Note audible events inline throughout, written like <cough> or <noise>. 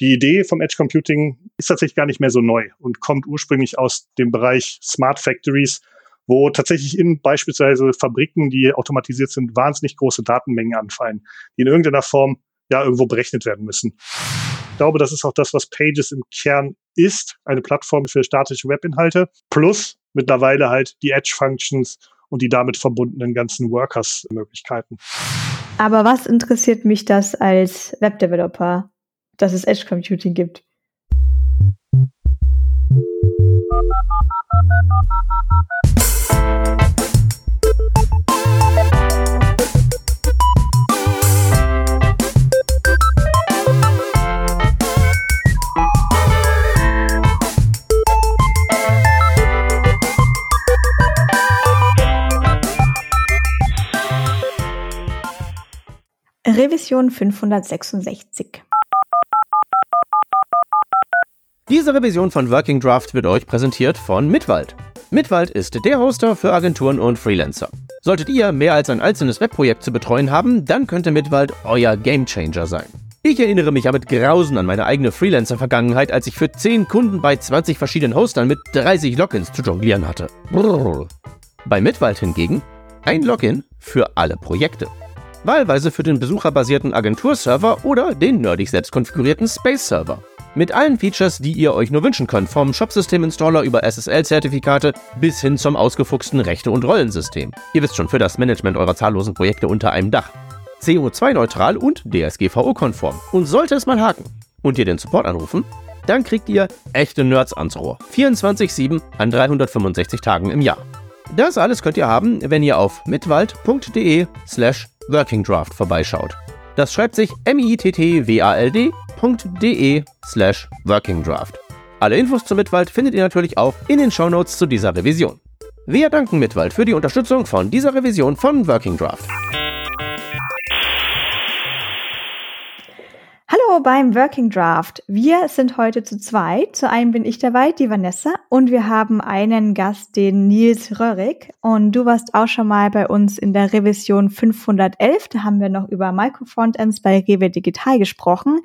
die Idee vom Edge Computing ist tatsächlich gar nicht mehr so neu und kommt ursprünglich aus dem Bereich Smart Factories, wo tatsächlich in beispielsweise Fabriken, die automatisiert sind, wahnsinnig große Datenmengen anfallen, die in irgendeiner Form ja irgendwo berechnet werden müssen. Ich glaube, das ist auch das, was Pages im Kern ist, eine Plattform für statische Webinhalte, plus mittlerweile halt die Edge-Functions und die damit verbundenen ganzen Workers-Möglichkeiten. Aber was interessiert mich das als Webdeveloper, dass es Edge Computing gibt? Revision 566. Diese Revision von Working Draft wird euch präsentiert von Mitwald. Mitwald ist der Hoster für Agenturen und Freelancer. Solltet ihr mehr als ein einzelnes Webprojekt zu betreuen haben, dann könnte Mitwald euer Gamechanger sein. Ich erinnere mich ja mit Grausen an meine eigene Freelancer-Vergangenheit, als ich für 10 Kunden bei 20 verschiedenen Hostern mit 30 Logins zu jonglieren hatte. Brrr. Bei Mitwald hingegen ein Login für alle Projekte wahlweise für den besucherbasierten Agenturserver oder den nerdig selbst konfigurierten Space-Server. Mit allen Features, die ihr euch nur wünschen könnt, vom Shopsystem-Installer über SSL-Zertifikate bis hin zum ausgefuchsten Rechte- und Rollensystem. Ihr wisst schon, für das Management eurer zahllosen Projekte unter einem Dach. CO2-neutral und DSGVO-konform. Und sollte es mal haken und ihr den Support anrufen, dann kriegt ihr echte Nerds ans Rohr. 24-7 an 365 Tagen im Jahr. Das alles könnt ihr haben, wenn ihr auf mitwald.de slash Working Draft vorbeischaut. Das schreibt sich mittwald.de slash Working Draft. Alle Infos zu Mitwald findet ihr natürlich auch in den Shownotes zu dieser Revision. Wir danken Mitwald für die Unterstützung von dieser Revision von Working Draft. Hallo beim Working Draft. Wir sind heute zu zweit. Zu einem bin ich dabei, die Vanessa, und wir haben einen Gast, den Nils Röhrig. Und du warst auch schon mal bei uns in der Revision 511. Da haben wir noch über Microfrontends bei Rewe Digital gesprochen.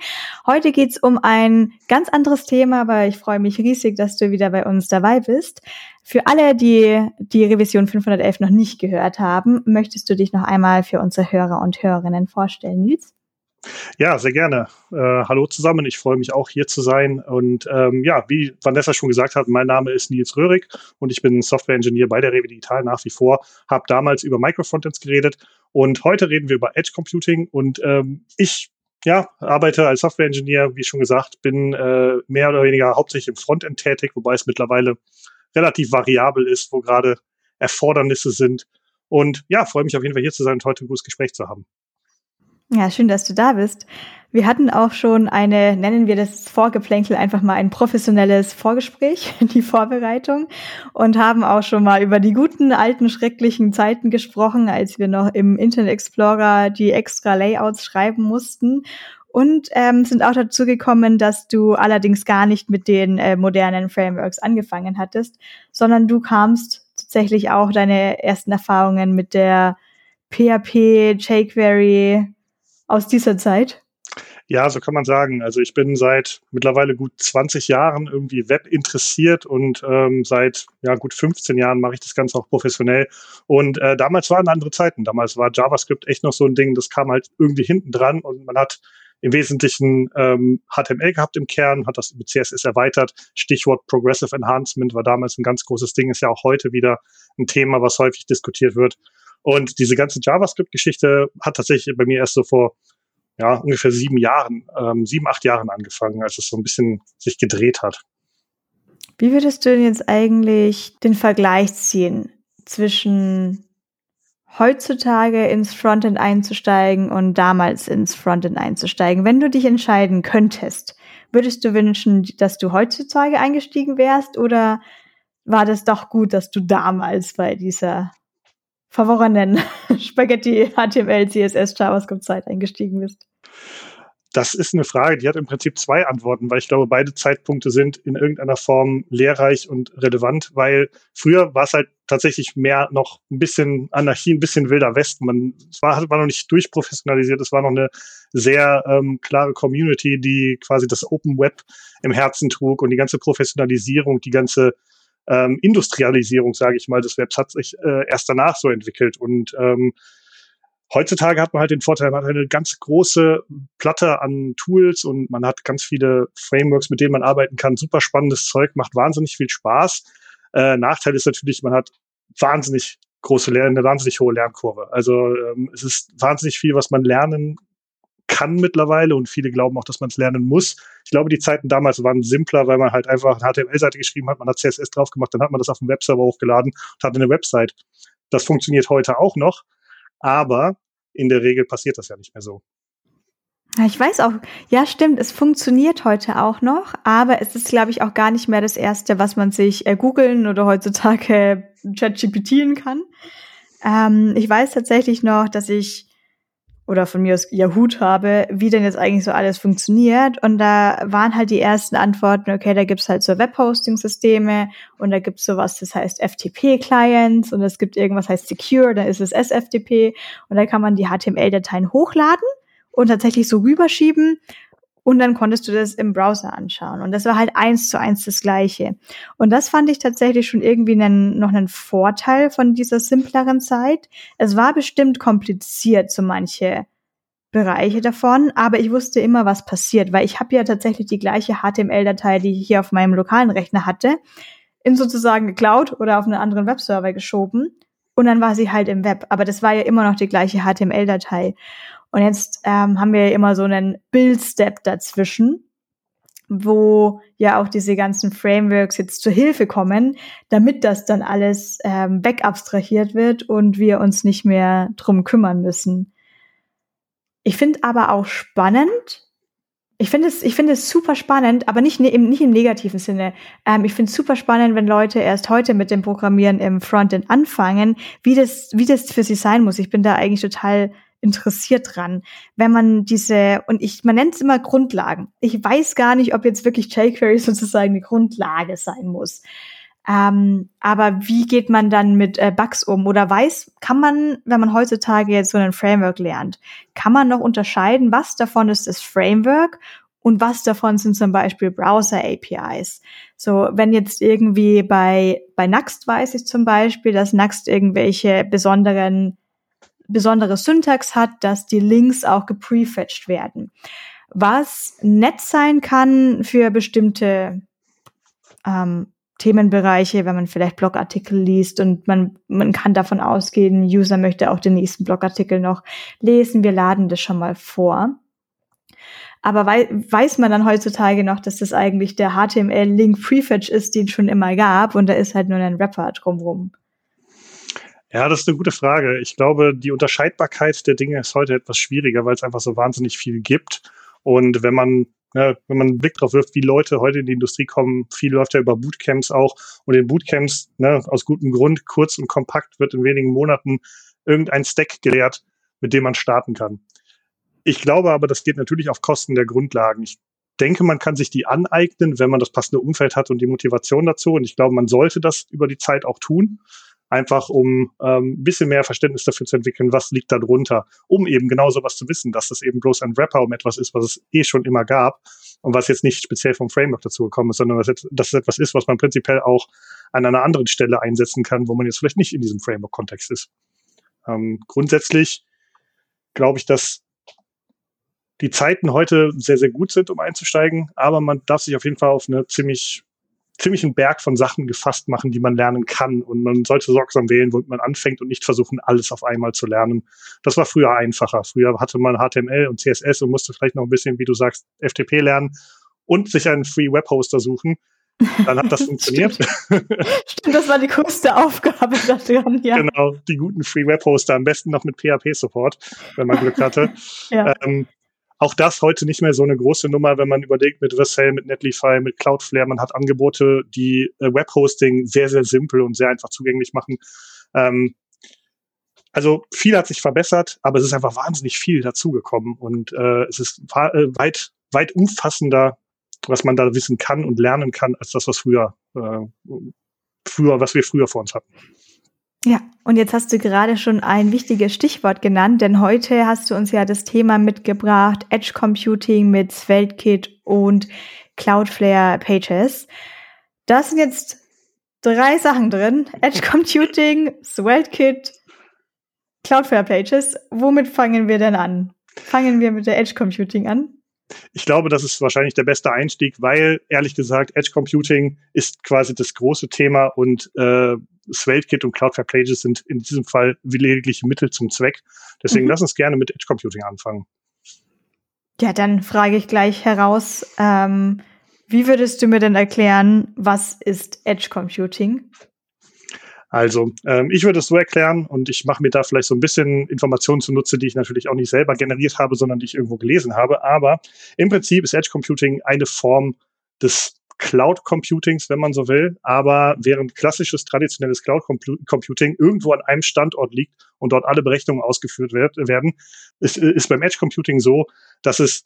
Heute geht's um ein ganz anderes Thema, aber ich freue mich riesig, dass du wieder bei uns dabei bist. Für alle, die die Revision 511 noch nicht gehört haben, möchtest du dich noch einmal für unsere Hörer und Hörerinnen vorstellen, Nils? Ja, sehr gerne. Äh, hallo zusammen, ich freue mich auch hier zu sein. Und ähm, ja, wie Vanessa schon gesagt hat, mein Name ist Nils Röhrig und ich bin Software-Engineer bei der Rewe Digital nach wie vor. Habe damals über Microfrontends geredet und heute reden wir über Edge Computing und ähm, ich ja, arbeite als Software-Engineer, wie schon gesagt, bin äh, mehr oder weniger hauptsächlich im Frontend tätig, wobei es mittlerweile relativ variabel ist, wo gerade Erfordernisse sind. Und ja, freue mich auf jeden Fall hier zu sein und heute ein gutes Gespräch zu haben. Ja, schön, dass du da bist. Wir hatten auch schon eine, nennen wir das Vorgeplänkel, einfach mal ein professionelles Vorgespräch, <laughs> die Vorbereitung und haben auch schon mal über die guten, alten, schrecklichen Zeiten gesprochen, als wir noch im Internet Explorer die extra Layouts schreiben mussten und ähm, sind auch dazu gekommen, dass du allerdings gar nicht mit den äh, modernen Frameworks angefangen hattest, sondern du kamst tatsächlich auch deine ersten Erfahrungen mit der PHP, jQuery, aus dieser Zeit? Ja, so kann man sagen. Also ich bin seit mittlerweile gut 20 Jahren irgendwie Web interessiert und ähm, seit ja, gut 15 Jahren mache ich das Ganze auch professionell. Und äh, damals waren andere Zeiten. Damals war JavaScript echt noch so ein Ding, das kam halt irgendwie hinten dran und man hat im Wesentlichen ähm, HTML gehabt im Kern, hat das mit CSS erweitert. Stichwort Progressive Enhancement war damals ein ganz großes Ding, ist ja auch heute wieder ein Thema, was häufig diskutiert wird. Und diese ganze JavaScript-Geschichte hat tatsächlich bei mir erst so vor ja, ungefähr sieben Jahren, ähm, sieben, acht Jahren angefangen, als es so ein bisschen sich gedreht hat. Wie würdest du denn jetzt eigentlich den Vergleich ziehen zwischen heutzutage ins Frontend einzusteigen und damals ins Frontend einzusteigen? Wenn du dich entscheiden könntest, würdest du wünschen, dass du heutzutage eingestiegen wärst oder war das doch gut, dass du damals bei dieser verworrenen <laughs> Spaghetti, HTML, CSS, JavaScript-Zeit eingestiegen bist? das ist eine Frage, die hat im Prinzip zwei Antworten, weil ich glaube, beide Zeitpunkte sind in irgendeiner Form lehrreich und relevant, weil früher war es halt tatsächlich mehr noch ein bisschen Anarchie, ein bisschen wilder Westen. Man, es war, war noch nicht durchprofessionalisiert, es war noch eine sehr ähm, klare Community, die quasi das Open Web im Herzen trug und die ganze Professionalisierung, die ganze ähm, Industrialisierung, sage ich mal, des Webs hat sich äh, erst danach so entwickelt und ähm, Heutzutage hat man halt den Vorteil, man hat eine ganz große Platte an Tools und man hat ganz viele Frameworks, mit denen man arbeiten kann. Super spannendes Zeug, macht wahnsinnig viel Spaß. Äh, Nachteil ist natürlich, man hat wahnsinnig große Lern eine wahnsinnig hohe Lernkurve. Also ähm, es ist wahnsinnig viel, was man lernen kann mittlerweile und viele glauben auch, dass man es lernen muss. Ich glaube, die Zeiten damals waren simpler, weil man halt einfach eine HTML-Seite geschrieben hat, man hat CSS drauf gemacht, dann hat man das auf dem Webserver hochgeladen und hatte eine Website. Das funktioniert heute auch noch, aber in der Regel passiert das ja nicht mehr so. Ich weiß auch, ja, stimmt, es funktioniert heute auch noch, aber es ist, glaube ich, auch gar nicht mehr das Erste, was man sich äh, googeln oder heutzutage äh, ChatGPTen kann. Ähm, ich weiß tatsächlich noch, dass ich oder von mir aus Yahoo habe, wie denn jetzt eigentlich so alles funktioniert. Und da waren halt die ersten Antworten, okay, da gibt's halt so Webhosting-Systeme und da gibt's sowas, das heißt FTP-Clients und es gibt irgendwas heißt Secure, da ist es SFTP und da kann man die HTML-Dateien hochladen und tatsächlich so rüberschieben und dann konntest du das im Browser anschauen. Und das war halt eins zu eins das Gleiche. Und das fand ich tatsächlich schon irgendwie einen, noch einen Vorteil von dieser simpleren Zeit. Es war bestimmt kompliziert, so manche Bereiche davon, aber ich wusste immer, was passiert, weil ich habe ja tatsächlich die gleiche HTML-Datei, die ich hier auf meinem lokalen Rechner hatte, in sozusagen geklaut oder auf einen anderen Webserver geschoben und dann war sie halt im Web. Aber das war ja immer noch die gleiche HTML-Datei. Und jetzt ähm, haben wir immer so einen Build-Step dazwischen, wo ja auch diese ganzen Frameworks jetzt zur Hilfe kommen, damit das dann alles ähm, wegabstrahiert wird und wir uns nicht mehr drum kümmern müssen. Ich finde aber auch spannend, ich finde es, ich finde es super spannend, aber nicht, ne, nicht im negativen Sinne. Ähm, ich finde es super spannend, wenn Leute erst heute mit dem Programmieren im Frontend anfangen, wie das, wie das für sie sein muss. Ich bin da eigentlich total interessiert dran, wenn man diese, und ich, man nennt es immer Grundlagen. Ich weiß gar nicht, ob jetzt wirklich jQuery <laughs> sozusagen eine Grundlage sein muss. Ähm, aber wie geht man dann mit äh, Bugs um? Oder weiß, kann man, wenn man heutzutage jetzt so ein Framework lernt, kann man noch unterscheiden, was davon ist das Framework und was davon sind zum Beispiel Browser-APIs. So, wenn jetzt irgendwie bei, bei Nuxt weiß ich zum Beispiel, dass Nuxt irgendwelche besonderen besondere Syntax hat, dass die Links auch geprefetched werden. Was nett sein kann für bestimmte ähm, Themenbereiche, wenn man vielleicht Blogartikel liest und man, man kann davon ausgehen, User möchte auch den nächsten Blogartikel noch lesen. Wir laden das schon mal vor. Aber wei weiß man dann heutzutage noch, dass das eigentlich der HTML-Link Prefetch ist, den es schon immer gab und da ist halt nur ein Wrapper drumrum. Ja, das ist eine gute Frage. Ich glaube, die Unterscheidbarkeit der Dinge ist heute etwas schwieriger, weil es einfach so wahnsinnig viel gibt. Und wenn man ja, wenn man einen Blick drauf wirft, wie Leute heute in die Industrie kommen, viel läuft ja über Bootcamps auch. Und in Bootcamps, ne, aus gutem Grund, kurz und kompakt, wird in wenigen Monaten irgendein Stack gelehrt, mit dem man starten kann. Ich glaube aber, das geht natürlich auf Kosten der Grundlagen. Ich denke, man kann sich die aneignen, wenn man das passende Umfeld hat und die Motivation dazu. Und ich glaube, man sollte das über die Zeit auch tun einfach um ähm, ein bisschen mehr Verständnis dafür zu entwickeln, was liegt da drunter, um eben genau sowas zu wissen, dass das eben bloß ein Wrapper um etwas ist, was es eh schon immer gab und was jetzt nicht speziell vom Framework dazu gekommen ist, sondern dass es etwas ist, was man prinzipiell auch an einer anderen Stelle einsetzen kann, wo man jetzt vielleicht nicht in diesem Framework-Kontext ist. Ähm, grundsätzlich glaube ich, dass die Zeiten heute sehr, sehr gut sind, um einzusteigen, aber man darf sich auf jeden Fall auf eine ziemlich ziemlichen Berg von Sachen gefasst machen, die man lernen kann. Und man sollte sorgsam wählen, wo man anfängt und nicht versuchen, alles auf einmal zu lernen. Das war früher einfacher. Früher hatte man HTML und CSS und musste vielleicht noch ein bisschen, wie du sagst, FTP lernen und sich einen Free Web Hoster suchen. Dann hat das <laughs> funktioniert. Stimmt. Stimmt, das war die größte Aufgabe daran, ja. Genau, die guten Free Web Hoster, am besten noch mit PHP Support, wenn man Glück hatte. <laughs> ja. Ähm, auch das heute nicht mehr so eine große Nummer, wenn man überlegt mit Vercel, mit Netlify, mit Cloudflare. Man hat Angebote, die äh, Webhosting sehr, sehr simpel und sehr einfach zugänglich machen. Ähm, also viel hat sich verbessert, aber es ist einfach wahnsinnig viel dazugekommen und äh, es ist äh, weit, weit umfassender, was man da wissen kann und lernen kann, als das, was früher, äh, früher, was wir früher vor uns hatten. Ja, und jetzt hast du gerade schon ein wichtiges Stichwort genannt, denn heute hast du uns ja das Thema mitgebracht, Edge Computing mit SvelteKit und Cloudflare Pages. Das sind jetzt drei Sachen drin. Edge <laughs> Computing, SvelteKit, Cloudflare Pages. Womit fangen wir denn an? Fangen wir mit der Edge Computing an? Ich glaube, das ist wahrscheinlich der beste Einstieg, weil ehrlich gesagt, Edge Computing ist quasi das große Thema und äh, SvelteKit und Cloudflare Pages sind in diesem Fall lediglich Mittel zum Zweck. Deswegen mhm. lass uns gerne mit Edge Computing anfangen. Ja, dann frage ich gleich heraus, ähm, wie würdest du mir denn erklären, was ist Edge Computing? Also, ähm, ich würde es so erklären und ich mache mir da vielleicht so ein bisschen Informationen zunutze, die ich natürlich auch nicht selber generiert habe, sondern die ich irgendwo gelesen habe. Aber im Prinzip ist Edge Computing eine Form des Cloud Computings, wenn man so will. Aber während klassisches, traditionelles Cloud Computing irgendwo an einem Standort liegt und dort alle Berechnungen ausgeführt wird, werden, ist, ist beim Edge Computing so, dass es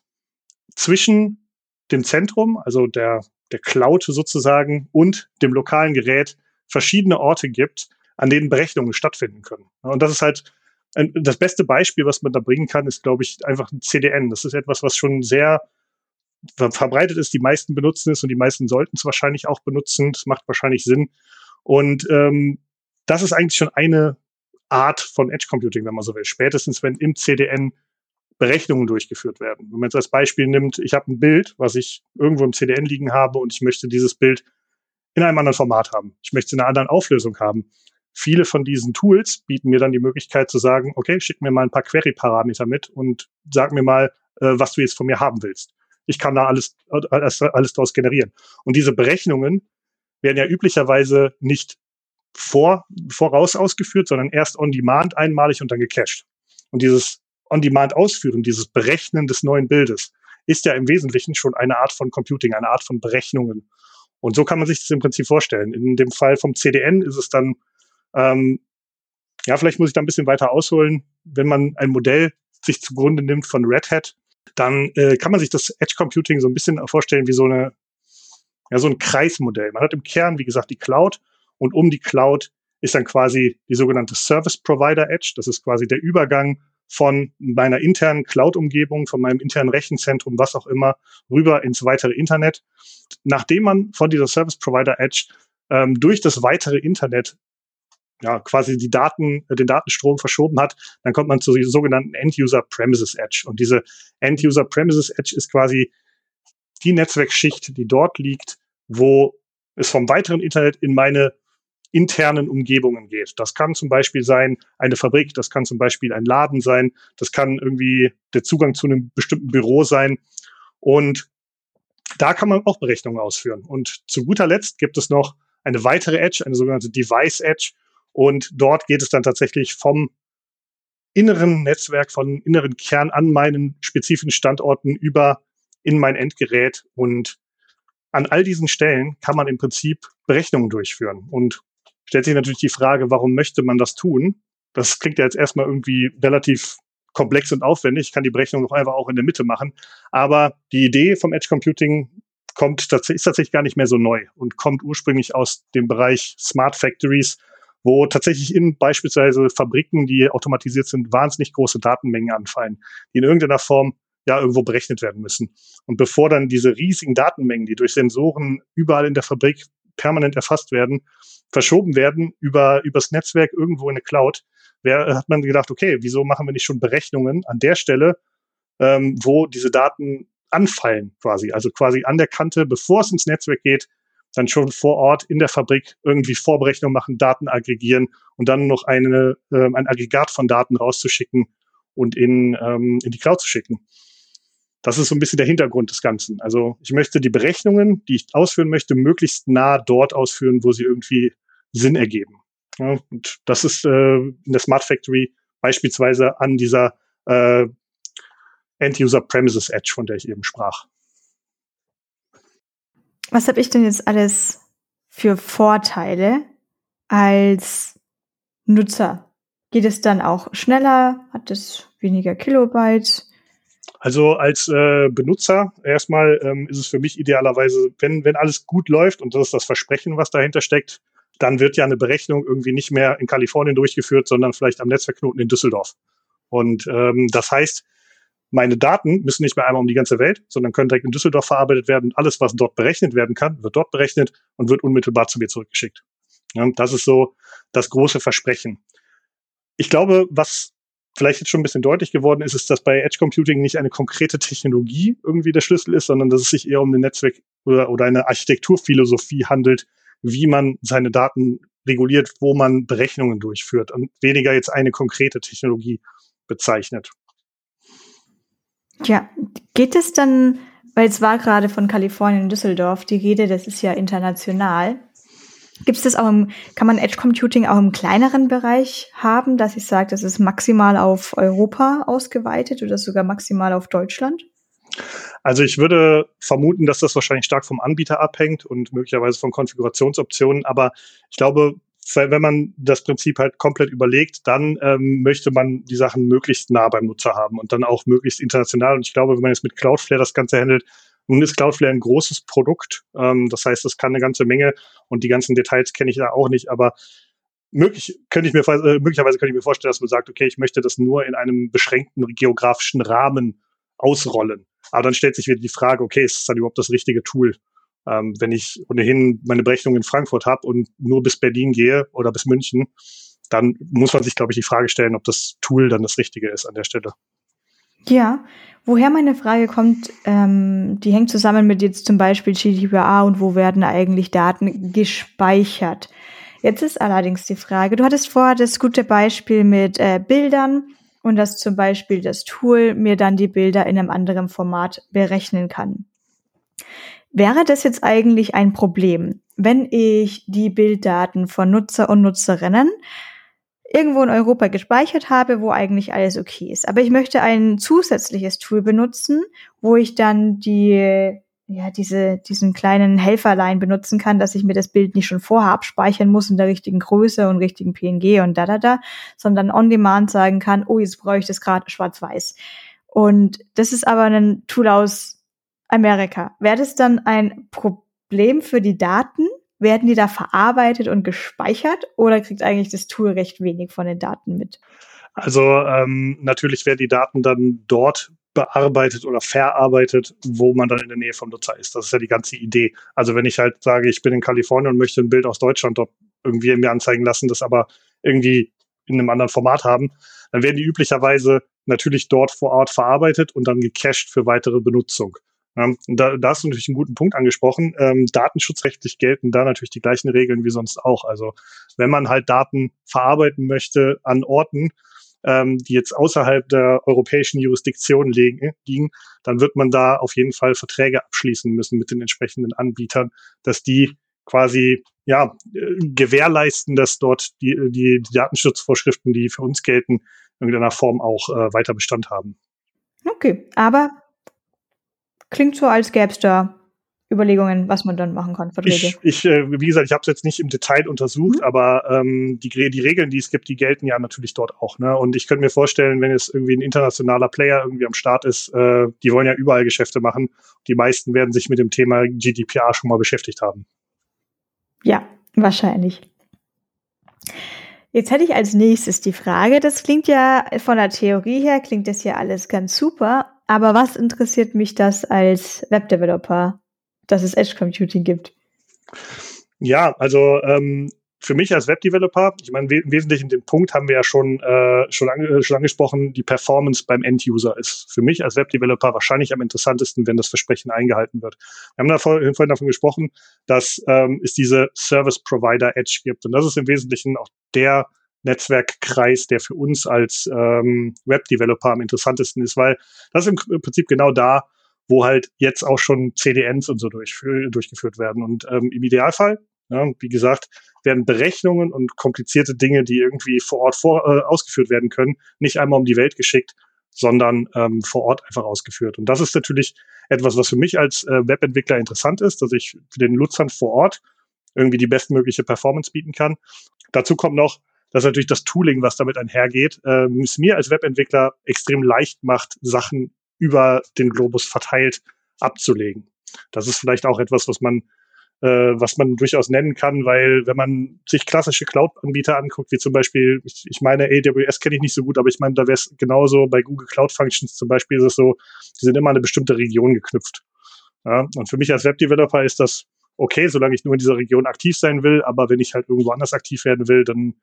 zwischen dem Zentrum, also der, der Cloud sozusagen, und dem lokalen Gerät verschiedene Orte gibt, an denen Berechnungen stattfinden können. Und das ist halt ein, das beste Beispiel, was man da bringen kann, ist, glaube ich, einfach ein CDN. Das ist etwas, was schon sehr verbreitet ist. Die meisten benutzen es und die meisten sollten es wahrscheinlich auch benutzen. Das macht wahrscheinlich Sinn. Und ähm, das ist eigentlich schon eine Art von Edge Computing, wenn man so will. Spätestens, wenn im CDN Berechnungen durchgeführt werden. Wenn man jetzt als Beispiel nimmt, ich habe ein Bild, was ich irgendwo im CDN liegen habe und ich möchte dieses Bild in einem anderen Format haben. Ich möchte es in einer anderen Auflösung haben. Viele von diesen Tools bieten mir dann die Möglichkeit zu sagen, okay, schick mir mal ein paar Query-Parameter mit und sag mir mal, äh, was du jetzt von mir haben willst. Ich kann da alles, alles, alles daraus generieren. Und diese Berechnungen werden ja üblicherweise nicht vor, voraus ausgeführt, sondern erst on demand einmalig und dann gecached. Und dieses on demand ausführen, dieses Berechnen des neuen Bildes, ist ja im Wesentlichen schon eine Art von Computing, eine Art von Berechnungen. Und so kann man sich das im Prinzip vorstellen. In dem Fall vom CDN ist es dann, ähm, ja, vielleicht muss ich da ein bisschen weiter ausholen. Wenn man ein Modell sich zugrunde nimmt von Red Hat, dann äh, kann man sich das Edge Computing so ein bisschen vorstellen wie so eine, ja, so ein Kreismodell. Man hat im Kern, wie gesagt, die Cloud und um die Cloud ist dann quasi die sogenannte Service Provider Edge. Das ist quasi der Übergang von meiner internen Cloud-Umgebung, von meinem internen Rechenzentrum, was auch immer, rüber ins weitere Internet. Nachdem man von dieser Service Provider Edge ähm, durch das weitere Internet ja, quasi die Daten, äh, den Datenstrom verschoben hat, dann kommt man zur sogenannten End-User Premises Edge. Und diese End-User Premises Edge ist quasi die Netzwerkschicht, die dort liegt, wo es vom weiteren Internet in meine internen Umgebungen geht. Das kann zum Beispiel sein eine Fabrik, das kann zum Beispiel ein Laden sein, das kann irgendwie der Zugang zu einem bestimmten Büro sein. Und da kann man auch Berechnungen ausführen. Und zu guter Letzt gibt es noch eine weitere Edge, eine sogenannte Device Edge. Und dort geht es dann tatsächlich vom inneren Netzwerk, von inneren Kern an meinen spezifischen Standorten über in mein Endgerät. Und an all diesen Stellen kann man im Prinzip Berechnungen durchführen. Und stellt sich natürlich die Frage, warum möchte man das tun? Das klingt ja jetzt erstmal irgendwie relativ komplex und aufwendig. Ich kann die Berechnung noch einfach auch in der Mitte machen. Aber die Idee vom Edge Computing kommt, ist tatsächlich gar nicht mehr so neu und kommt ursprünglich aus dem Bereich Smart Factories, wo tatsächlich in beispielsweise Fabriken, die automatisiert sind, wahnsinnig große Datenmengen anfallen, die in irgendeiner Form ja irgendwo berechnet werden müssen. Und bevor dann diese riesigen Datenmengen, die durch Sensoren überall in der Fabrik permanent erfasst werden, verschoben werden über übers Netzwerk irgendwo in eine Cloud, wer, hat man gedacht, okay, wieso machen wir nicht schon Berechnungen an der Stelle, ähm, wo diese Daten anfallen quasi, also quasi an der Kante, bevor es ins Netzwerk geht, dann schon vor Ort in der Fabrik irgendwie Vorberechnung machen, Daten aggregieren und dann noch eine, äh, ein Aggregat von Daten rauszuschicken und in, ähm, in die Cloud zu schicken. Das ist so ein bisschen der Hintergrund des Ganzen. Also ich möchte die Berechnungen, die ich ausführen möchte, möglichst nah dort ausführen, wo sie irgendwie Sinn ergeben. Ja, und das ist äh, in der Smart Factory beispielsweise an dieser äh, End-User Premises Edge, von der ich eben sprach. Was habe ich denn jetzt alles für Vorteile als Nutzer Geht es dann auch schneller? Hat es weniger Kilobytes? Also als äh, Benutzer erstmal ähm, ist es für mich idealerweise, wenn, wenn alles gut läuft und das ist das Versprechen, was dahinter steckt, dann wird ja eine Berechnung irgendwie nicht mehr in Kalifornien durchgeführt, sondern vielleicht am Netzwerkknoten in Düsseldorf. Und ähm, das heißt, meine Daten müssen nicht mehr einmal um die ganze Welt, sondern können direkt in Düsseldorf verarbeitet werden. Alles, was dort berechnet werden kann, wird dort berechnet und wird unmittelbar zu mir zurückgeschickt. Ja, das ist so das große Versprechen. Ich glaube, was vielleicht jetzt schon ein bisschen deutlich geworden ist, ist, dass bei Edge Computing nicht eine konkrete Technologie irgendwie der Schlüssel ist, sondern dass es sich eher um eine Netzwerk- oder, oder eine Architekturphilosophie handelt, wie man seine Daten reguliert, wo man Berechnungen durchführt und weniger jetzt eine konkrete Technologie bezeichnet. Ja, geht es dann, weil es war gerade von Kalifornien und Düsseldorf die Rede, das ist ja international. Gibt es das auch im, kann man Edge Computing auch im kleineren Bereich haben, dass ich sage, das ist maximal auf Europa ausgeweitet oder sogar maximal auf Deutschland? Also ich würde vermuten, dass das wahrscheinlich stark vom Anbieter abhängt und möglicherweise von Konfigurationsoptionen. Aber ich glaube, wenn man das Prinzip halt komplett überlegt, dann ähm, möchte man die Sachen möglichst nah beim Nutzer haben und dann auch möglichst international. Und ich glaube, wenn man jetzt mit Cloudflare das Ganze handelt, nun ist Cloudflare ein großes Produkt. Ähm, das heißt, es kann eine ganze Menge und die ganzen Details kenne ich da auch nicht, aber möglich könnte ich mir äh, möglicherweise könnte ich mir vorstellen, dass man sagt, okay, ich möchte das nur in einem beschränkten geografischen Rahmen ausrollen. Aber dann stellt sich wieder die Frage, okay, ist das dann überhaupt das richtige Tool? Ähm, wenn ich ohnehin meine Berechnung in Frankfurt habe und nur bis Berlin gehe oder bis München, dann muss man sich, glaube ich, die Frage stellen, ob das Tool dann das Richtige ist an der Stelle. Ja, woher meine Frage kommt, ähm, die hängt zusammen mit jetzt zum Beispiel GDPR und wo werden eigentlich Daten gespeichert. Jetzt ist allerdings die Frage, du hattest vorher das gute Beispiel mit äh, Bildern und dass zum Beispiel das Tool mir dann die Bilder in einem anderen Format berechnen kann. Wäre das jetzt eigentlich ein Problem, wenn ich die Bilddaten von Nutzer und Nutzerinnen irgendwo in Europa gespeichert habe, wo eigentlich alles okay ist. Aber ich möchte ein zusätzliches Tool benutzen, wo ich dann die ja, diese, diesen kleinen Helferlein benutzen kann, dass ich mir das Bild nicht schon vorher abspeichern muss in der richtigen Größe und richtigen PNG und da, da, da, sondern on demand sagen kann, oh, jetzt brauche ich das gerade schwarz-weiß. Und das ist aber ein Tool aus Amerika. Wäre das dann ein Problem für die Daten? Werden die da verarbeitet und gespeichert oder kriegt eigentlich das Tool recht wenig von den Daten mit? Also ähm, natürlich werden die Daten dann dort bearbeitet oder verarbeitet, wo man dann in der Nähe vom Nutzer ist. Das ist ja die ganze Idee. Also wenn ich halt sage, ich bin in Kalifornien und möchte ein Bild aus Deutschland dort irgendwie mir anzeigen lassen, das aber irgendwie in einem anderen Format haben, dann werden die üblicherweise natürlich dort vor Ort verarbeitet und dann gecached für weitere Benutzung. Ja, da, da hast du natürlich einen guten Punkt angesprochen. Ähm, datenschutzrechtlich gelten da natürlich die gleichen Regeln wie sonst auch. Also wenn man halt Daten verarbeiten möchte an Orten, ähm, die jetzt außerhalb der europäischen Jurisdiktion liegen, liegen, dann wird man da auf jeden Fall Verträge abschließen müssen mit den entsprechenden Anbietern, dass die quasi ja äh, gewährleisten, dass dort die, die, die Datenschutzvorschriften, die für uns gelten, in irgendeiner Form auch äh, weiter Bestand haben. Okay, aber Klingt so, als gäbe es da Überlegungen, was man dann machen kann, Verträge. Ich, ich äh, wie gesagt, ich habe es jetzt nicht im Detail untersucht, mhm. aber ähm, die, die Regeln, die es gibt, die gelten ja natürlich dort auch. Ne? Und ich könnte mir vorstellen, wenn es irgendwie ein internationaler Player irgendwie am Start ist, äh, die wollen ja überall Geschäfte machen. Die meisten werden sich mit dem Thema GDPR schon mal beschäftigt haben. Ja, wahrscheinlich. Jetzt hätte ich als nächstes die Frage, das klingt ja von der Theorie her, klingt das ja alles ganz super, aber was interessiert mich das als Webdeveloper, dass es Edge Computing gibt? Ja, also ähm, für mich als Webdeveloper, ich meine, im Wesentlichen den Punkt haben wir ja schon, äh, schon, ange schon angesprochen, die Performance beim End-User ist für mich als Webdeveloper wahrscheinlich am interessantesten, wenn das Versprechen eingehalten wird. Wir haben da vorhin davon gesprochen, dass ähm, es diese Service Provider Edge gibt. Und das ist im Wesentlichen auch der Netzwerkkreis, der für uns als ähm, Web-Developer am interessantesten ist, weil das ist im Prinzip genau da, wo halt jetzt auch schon CDNs und so durch, durchgeführt werden. Und ähm, im Idealfall, ja, wie gesagt, werden Berechnungen und komplizierte Dinge, die irgendwie vor Ort vor, äh, ausgeführt werden können, nicht einmal um die Welt geschickt, sondern ähm, vor Ort einfach ausgeführt. Und das ist natürlich etwas, was für mich als äh, Webentwickler interessant ist, dass ich für den Nutzern vor Ort irgendwie die bestmögliche Performance bieten kann. Dazu kommt noch, dass natürlich das Tooling, was damit einhergeht, äh, es mir als Webentwickler extrem leicht macht, Sachen über den Globus verteilt abzulegen. Das ist vielleicht auch etwas, was man äh, was man durchaus nennen kann, weil wenn man sich klassische Cloud-Anbieter anguckt, wie zum Beispiel, ich, ich meine, AWS kenne ich nicht so gut, aber ich meine, da wäre es genauso bei Google Cloud Functions zum Beispiel ist es so, die sind immer an eine bestimmte Region geknüpft. Ja? Und für mich als Web-Developer ist das okay, solange ich nur in dieser Region aktiv sein will, aber wenn ich halt irgendwo anders aktiv werden will, dann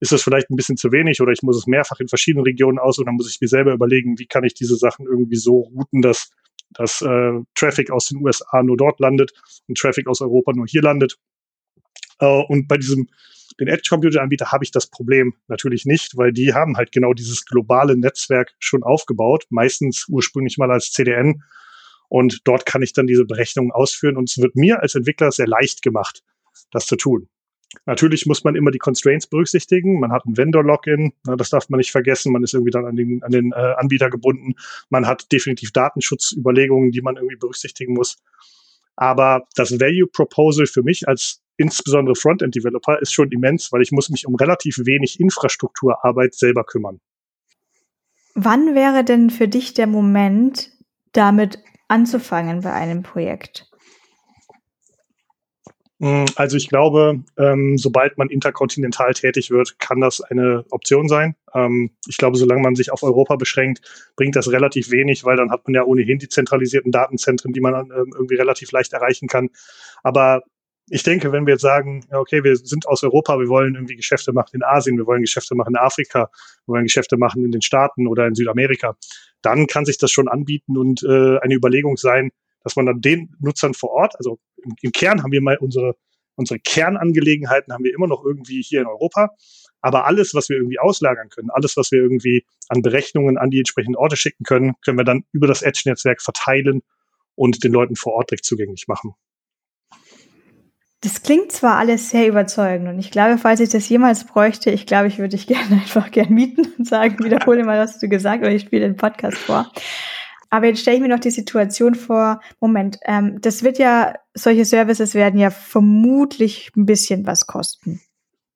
ist das vielleicht ein bisschen zu wenig oder ich muss es mehrfach in verschiedenen Regionen aus und dann muss ich mir selber überlegen, wie kann ich diese Sachen irgendwie so routen, dass, dass äh, Traffic aus den USA nur dort landet und Traffic aus Europa nur hier landet. Äh, und bei diesem den Edge Computer Anbieter habe ich das Problem natürlich nicht, weil die haben halt genau dieses globale Netzwerk schon aufgebaut, meistens ursprünglich mal als CDN und dort kann ich dann diese Berechnungen ausführen und es wird mir als Entwickler sehr leicht gemacht, das zu tun. Natürlich muss man immer die Constraints berücksichtigen. Man hat ein Vendor-Login, ne, das darf man nicht vergessen. Man ist irgendwie dann an den, an den äh, Anbieter gebunden. Man hat definitiv Datenschutzüberlegungen, die man irgendwie berücksichtigen muss. Aber das Value Proposal für mich als insbesondere Frontend-Developer ist schon immens, weil ich muss mich um relativ wenig Infrastrukturarbeit selber kümmern. Wann wäre denn für dich der Moment, damit anzufangen bei einem Projekt? Mm, also ich glaube, ähm, sobald man interkontinental tätig wird, kann das eine Option sein. Ähm, ich glaube, solange man sich auf Europa beschränkt, bringt das relativ wenig, weil dann hat man ja ohnehin die zentralisierten Datenzentren, die man ähm, irgendwie relativ leicht erreichen kann. Aber ich denke, wenn wir jetzt sagen, okay, wir sind aus Europa, wir wollen irgendwie Geschäfte machen in Asien, wir wollen Geschäfte machen in Afrika, wir wollen Geschäfte machen in den Staaten oder in Südamerika, dann kann sich das schon anbieten und äh, eine Überlegung sein, dass man dann den Nutzern vor Ort, also im, im Kern haben wir mal unsere, unsere Kernangelegenheiten haben wir immer noch irgendwie hier in Europa. Aber alles, was wir irgendwie auslagern können, alles, was wir irgendwie an Berechnungen an die entsprechenden Orte schicken können, können wir dann über das Edge-Netzwerk verteilen und den Leuten vor Ort direkt zugänglich machen. Das klingt zwar alles sehr überzeugend und ich glaube, falls ich das jemals bräuchte, ich glaube, ich würde dich <laughs> gerne einfach gern mieten und sagen, wiederhole mal, was du gesagt hast, oder ich spiele den Podcast vor. Aber jetzt stelle ich mir noch die Situation vor, Moment, ähm, das wird ja, solche Services werden ja vermutlich ein bisschen was kosten.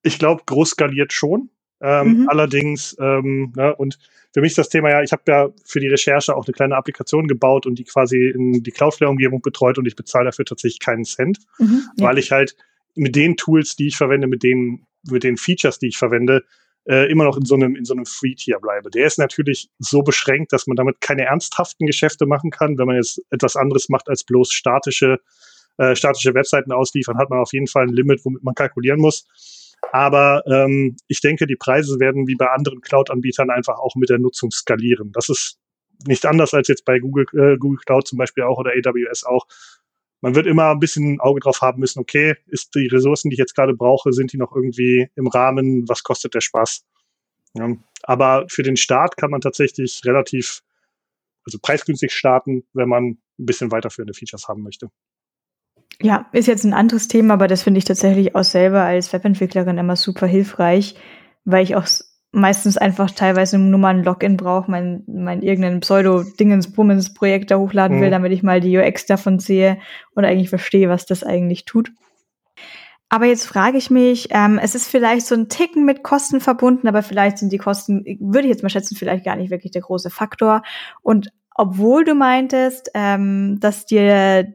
Ich glaube, groß skaliert schon. Ähm, mhm. Allerdings, ähm, ne, und für mich ist das Thema ja, ich habe ja für die Recherche auch eine kleine Applikation gebaut und die quasi in die Cloudflare-Umgebung betreut und ich bezahle dafür tatsächlich keinen Cent, mhm, ja. weil ich halt mit den Tools, die ich verwende, mit den, mit den Features, die ich verwende, äh, immer noch in so einem, in so einem Free-Tier bleibe. Der ist natürlich so beschränkt, dass man damit keine ernsthaften Geschäfte machen kann. Wenn man jetzt etwas anderes macht als bloß statische, äh, statische Webseiten ausliefern, hat man auf jeden Fall ein Limit, womit man kalkulieren muss. Aber ähm, ich denke, die Preise werden wie bei anderen Cloud-Anbietern einfach auch mit der Nutzung skalieren. Das ist nicht anders als jetzt bei Google, äh, Google Cloud zum Beispiel auch oder AWS auch man wird immer ein bisschen ein Auge drauf haben müssen, okay, ist die Ressourcen, die ich jetzt gerade brauche, sind die noch irgendwie im Rahmen, was kostet der Spaß? Ja, aber für den Start kann man tatsächlich relativ, also preisgünstig starten, wenn man ein bisschen weiterführende Features haben möchte. Ja, ist jetzt ein anderes Thema, aber das finde ich tatsächlich auch selber als Webentwicklerin immer super hilfreich, weil ich auch meistens einfach teilweise nur mal ein Login brauche, mein, mein irgendein Pseudo-Dingens-Bummens-Projekt da hochladen mhm. will, damit ich mal die UX davon sehe und eigentlich verstehe, was das eigentlich tut. Aber jetzt frage ich mich, ähm, es ist vielleicht so ein Ticken mit Kosten verbunden, aber vielleicht sind die Kosten, würde ich jetzt mal schätzen, vielleicht gar nicht wirklich der große Faktor. Und obwohl du meintest, ähm, dass dir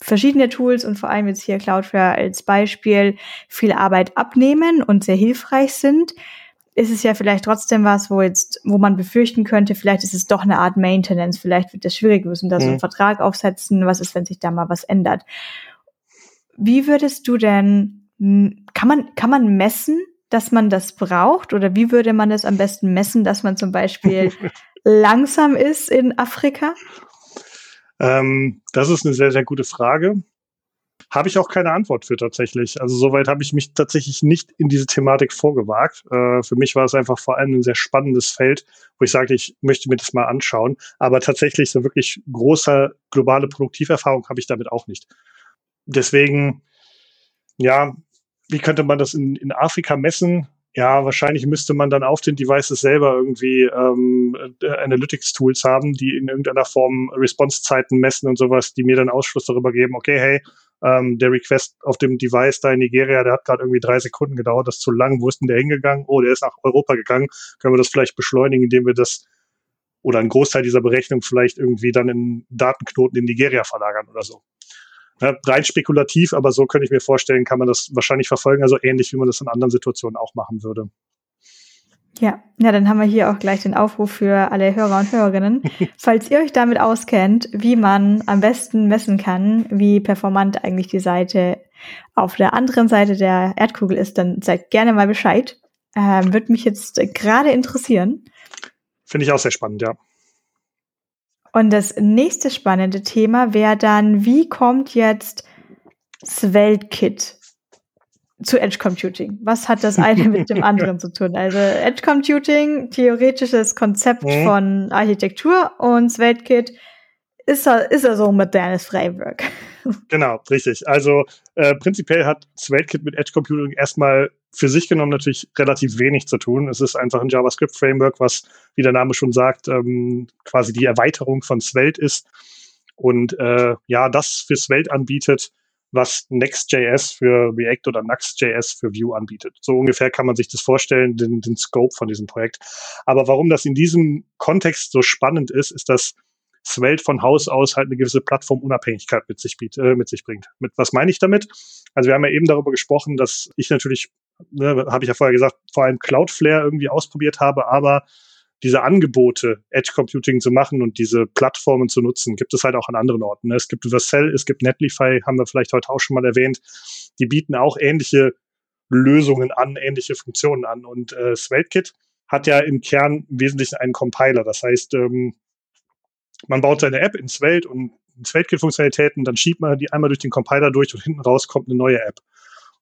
verschiedene Tools und vor allem jetzt hier Cloudflare als Beispiel viel Arbeit abnehmen und sehr hilfreich sind, ist es ja vielleicht trotzdem was, wo jetzt, wo man befürchten könnte, vielleicht ist es doch eine Art Maintenance, vielleicht wird das schwierig, wir müssen da mhm. so einen mhm. Vertrag aufsetzen, was ist, wenn sich da mal was ändert. Wie würdest du denn, kann man, kann man messen, dass man das braucht? Oder wie würde man es am besten messen, dass man zum Beispiel <laughs> langsam ist in Afrika? Ähm, das ist eine sehr, sehr gute Frage. Habe ich auch keine Antwort für tatsächlich. Also soweit habe ich mich tatsächlich nicht in diese Thematik vorgewagt. Äh, für mich war es einfach vor allem ein sehr spannendes Feld, wo ich sage, ich möchte mir das mal anschauen. Aber tatsächlich so wirklich große globale Produktiverfahrung habe ich damit auch nicht. Deswegen, ja, wie könnte man das in, in Afrika messen? Ja, wahrscheinlich müsste man dann auf den Devices selber irgendwie ähm, äh, Analytics-Tools haben, die in irgendeiner Form Response-Zeiten messen und sowas, die mir dann Ausschluss darüber geben, okay, hey, ähm, der Request auf dem Device da in Nigeria, der hat gerade irgendwie drei Sekunden gedauert, das ist zu lang, wo ist denn der hingegangen? Oh, der ist nach Europa gegangen. Können wir das vielleicht beschleunigen, indem wir das oder einen Großteil dieser Berechnung vielleicht irgendwie dann in Datenknoten in Nigeria verlagern oder so. Ja, rein spekulativ, aber so könnte ich mir vorstellen, kann man das wahrscheinlich verfolgen, also ähnlich wie man das in anderen Situationen auch machen würde. Ja, ja, dann haben wir hier auch gleich den Aufruf für alle Hörer und Hörerinnen. <laughs> Falls ihr euch damit auskennt, wie man am besten messen kann, wie performant eigentlich die Seite auf der anderen Seite der Erdkugel ist, dann seid gerne mal Bescheid. Ähm, Würde mich jetzt gerade interessieren. Finde ich auch sehr spannend, ja. Und das nächste spannende Thema wäre dann, wie kommt jetzt Svelte-Kit zu Edge Computing. Was hat das eine mit dem anderen zu tun? Also Edge Computing, theoretisches Konzept mhm. von Architektur und SvelteKit ist er, ist er so ein modernes Framework. <laughs> Genau, richtig. Also äh, prinzipiell hat SvelteKit mit Edge Computing erstmal für sich genommen natürlich relativ wenig zu tun. Es ist einfach ein JavaScript-Framework, was, wie der Name schon sagt, ähm, quasi die Erweiterung von Svelte ist. Und äh, ja, das für Svelte anbietet, was Next.js für React oder Nuxt.js für Vue anbietet. So ungefähr kann man sich das vorstellen, den, den Scope von diesem Projekt. Aber warum das in diesem Kontext so spannend ist, ist, dass Svelte von Haus aus halt eine gewisse Plattformunabhängigkeit mit sich, äh, mit sich bringt. Mit was meine ich damit? Also wir haben ja eben darüber gesprochen, dass ich natürlich, ne, habe ich ja vorher gesagt, vor allem Cloudflare irgendwie ausprobiert habe, aber diese Angebote, Edge Computing zu machen und diese Plattformen zu nutzen, gibt es halt auch an anderen Orten. Ne? Es gibt Vercel, es gibt Netlify, haben wir vielleicht heute auch schon mal erwähnt. Die bieten auch ähnliche Lösungen an, ähnliche Funktionen an. Und äh, SvelteKit hat ja im Kern im Wesentlichen einen Compiler. Das heißt, ähm, man baut seine App in Svelte und SvelteKit-Funktionalitäten, dann schiebt man die einmal durch den Compiler durch und hinten raus kommt eine neue App.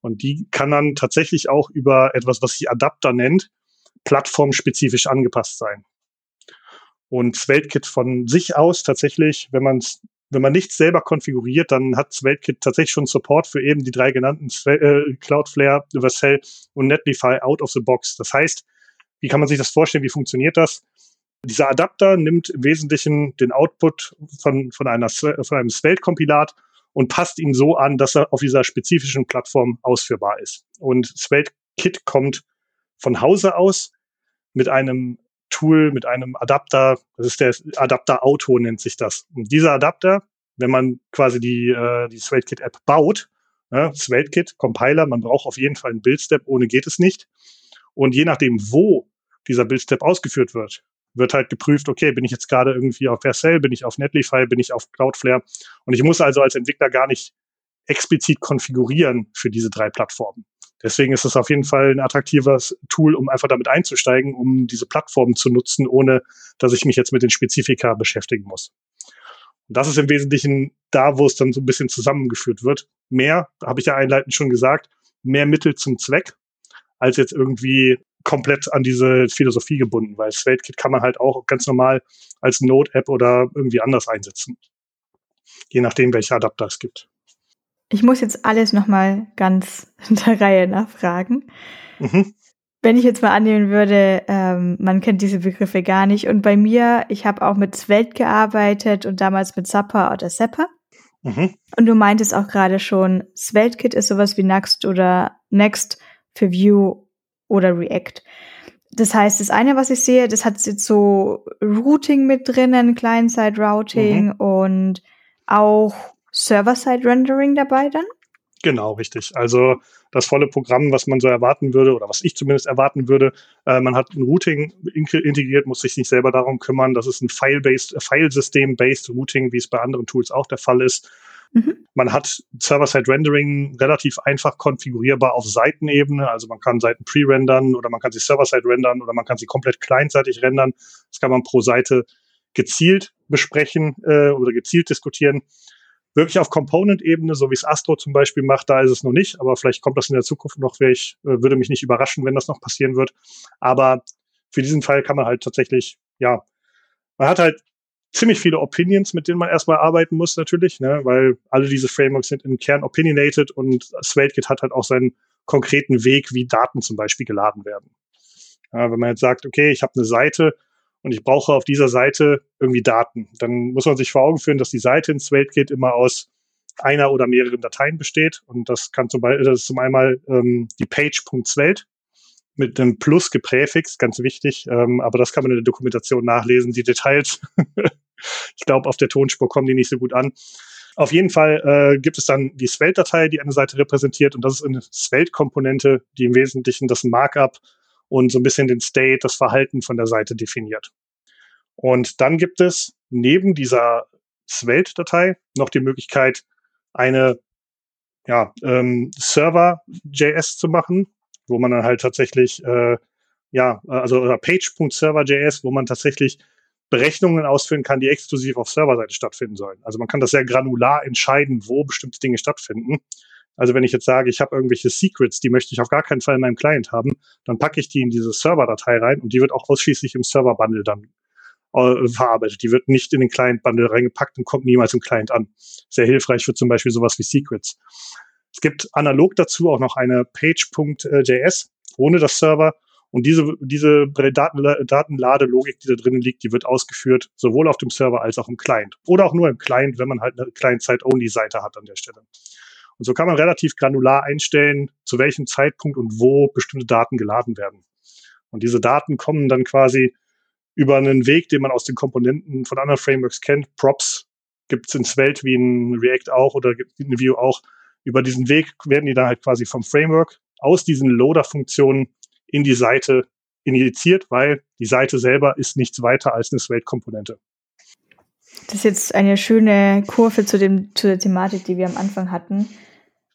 Und die kann dann tatsächlich auch über etwas, was sich Adapter nennt, plattformspezifisch angepasst sein. Und SvelteKit von sich aus tatsächlich, wenn man wenn man nichts selber konfiguriert, dann hat SvelteKit tatsächlich schon Support für eben die drei genannten äh, Cloudflare, Vercel und Netlify out of the box. Das heißt, wie kann man sich das vorstellen? Wie funktioniert das? Dieser Adapter nimmt im Wesentlichen den Output von, von, einer, von einem Svelte-Kompilat und passt ihn so an, dass er auf dieser spezifischen Plattform ausführbar ist. Und SvelteKit kommt von Hause aus mit einem Tool, mit einem Adapter, das ist der Adapter Auto nennt sich das. Und dieser Adapter, wenn man quasi die, äh, die SvelteKit App baut, ne, SvelteKit, Compiler, man braucht auf jeden Fall einen Build-Step, ohne geht es nicht. Und je nachdem, wo dieser Build-Step ausgeführt wird, wird halt geprüft, okay, bin ich jetzt gerade irgendwie auf Vercel, bin ich auf Netlify, bin ich auf Cloudflare. Und ich muss also als Entwickler gar nicht explizit konfigurieren für diese drei Plattformen. Deswegen ist es auf jeden Fall ein attraktives Tool, um einfach damit einzusteigen, um diese Plattform zu nutzen, ohne dass ich mich jetzt mit den Spezifika beschäftigen muss. Und das ist im Wesentlichen da, wo es dann so ein bisschen zusammengeführt wird. Mehr, habe ich ja einleitend schon gesagt, mehr Mittel zum Zweck, als jetzt irgendwie komplett an diese Philosophie gebunden, weil SvelteKit kann man halt auch ganz normal als Node-App oder irgendwie anders einsetzen. Je nachdem, welche Adapter es gibt. Ich muss jetzt alles nochmal ganz in <laughs> der Reihe nachfragen. Mhm. Wenn ich jetzt mal annehmen würde, ähm, man kennt diese Begriffe gar nicht. Und bei mir, ich habe auch mit Svelte gearbeitet und damals mit Zappa oder Seppa. Mhm. Und du meintest auch gerade schon, SvelteKit ist sowas wie Next oder Next für Vue oder React. Das heißt, das eine, was ich sehe, das hat jetzt so Routing mit drinnen, Client-Side-Routing mhm. und auch Server-Side-Rendering dabei dann? Genau, richtig. Also das volle Programm, was man so erwarten würde oder was ich zumindest erwarten würde. Äh, man hat ein Routing integriert, muss sich nicht selber darum kümmern. Das ist ein File-based, äh, Filesystem-based Routing, wie es bei anderen Tools auch der Fall ist. Mhm. Man hat Server-Side-Rendering relativ einfach konfigurierbar auf Seitenebene. Also man kann Seiten pre-rendern oder man kann sie Server-Side rendern oder man kann sie komplett clientseitig rendern. Das kann man pro Seite gezielt besprechen äh, oder gezielt diskutieren wirklich auf Component-Ebene, so wie es Astro zum Beispiel macht, da ist es noch nicht, aber vielleicht kommt das in der Zukunft noch, ich, äh, würde mich nicht überraschen, wenn das noch passieren wird. Aber für diesen Fall kann man halt tatsächlich, ja, man hat halt ziemlich viele Opinions, mit denen man erstmal arbeiten muss natürlich, ne, weil alle diese Frameworks sind im Kern opinionated und SvelteKit hat halt auch seinen konkreten Weg, wie Daten zum Beispiel geladen werden. Ja, wenn man jetzt sagt, okay, ich habe eine Seite, und ich brauche auf dieser Seite irgendwie Daten. Dann muss man sich vor Augen führen, dass die Seite ins SvelteKit immer aus einer oder mehreren Dateien besteht. Und das kann zum Beispiel, das ist zum einmal ähm, die Page.Svelte mit einem Plus gepräfixt, ganz wichtig. Ähm, aber das kann man in der Dokumentation nachlesen. Die Details, <laughs> ich glaube, auf der Tonspur kommen die nicht so gut an. Auf jeden Fall äh, gibt es dann die Svelte-Datei, die eine Seite repräsentiert. Und das ist eine Svelte-Komponente, die im Wesentlichen das Markup und so ein bisschen den State, das Verhalten von der Seite definiert. Und dann gibt es neben dieser Svelte-Datei noch die Möglichkeit, eine ja, ähm, Server.js zu machen, wo man dann halt tatsächlich, äh, ja, also Page.server.js, wo man tatsächlich Berechnungen ausführen kann, die exklusiv auf Serverseite stattfinden sollen. Also man kann das sehr granular entscheiden, wo bestimmte Dinge stattfinden. Also wenn ich jetzt sage, ich habe irgendwelche Secrets, die möchte ich auf gar keinen Fall in meinem Client haben, dann packe ich die in diese Server-Datei rein und die wird auch ausschließlich im Server-Bundle dann äh, verarbeitet. Die wird nicht in den Client-Bundle reingepackt und kommt niemals im Client an. Sehr hilfreich für zum Beispiel sowas wie Secrets. Es gibt analog dazu auch noch eine Page.js ohne das Server. Und diese, diese Daten, Datenladelogik, die da drinnen liegt, die wird ausgeführt, sowohl auf dem Server als auch im Client. Oder auch nur im Client, wenn man halt eine Client-Side-Only-Seite hat an der Stelle. Und so kann man relativ granular einstellen, zu welchem Zeitpunkt und wo bestimmte Daten geladen werden. Und diese Daten kommen dann quasi über einen Weg, den man aus den Komponenten von anderen Frameworks kennt. Props gibt es in Svelte wie in React auch oder in Vue auch. Über diesen Weg werden die dann halt quasi vom Framework aus diesen Loader-Funktionen in die Seite injiziert, weil die Seite selber ist nichts weiter als eine Svelte-Komponente. Das ist jetzt eine schöne Kurve zu, dem, zu der Thematik, die wir am Anfang hatten.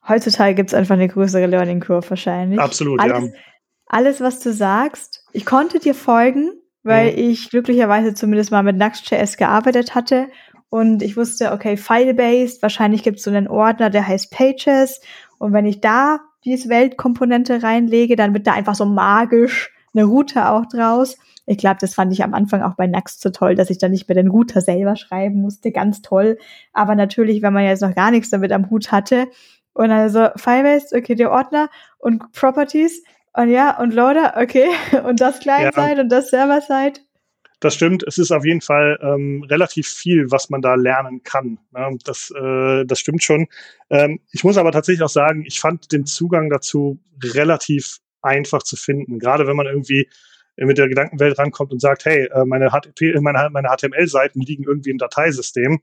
Heutzutage gibt es einfach eine größere Learning Curve wahrscheinlich. Absolut, alles, ja. Alles, was du sagst, ich konnte dir folgen, weil mhm. ich glücklicherweise zumindest mal mit Nuxt.js gearbeitet hatte und ich wusste, okay, File-based, wahrscheinlich gibt es so einen Ordner, der heißt Pages und wenn ich da diese Weltkomponente reinlege, dann wird da einfach so magisch eine Route auch draus. Ich glaube, das fand ich am Anfang auch bei Nuxt so toll, dass ich dann nicht mehr den Router selber schreiben musste. Ganz toll. Aber natürlich, wenn man jetzt noch gar nichts damit am Hut hatte und also Firebase, okay, der Ordner und Properties und ja, und Loader, okay, <laughs> und das Client-Side ja. und das Server-Side. Das stimmt. Es ist auf jeden Fall ähm, relativ viel, was man da lernen kann. Ne? Das, äh, das stimmt schon. Ähm, ich muss aber tatsächlich auch sagen, ich fand den Zugang dazu relativ einfach zu finden. Gerade wenn man irgendwie mit der Gedankenwelt rankommt und sagt, hey, äh, meine, HTML-Seiten liegen irgendwie im Dateisystem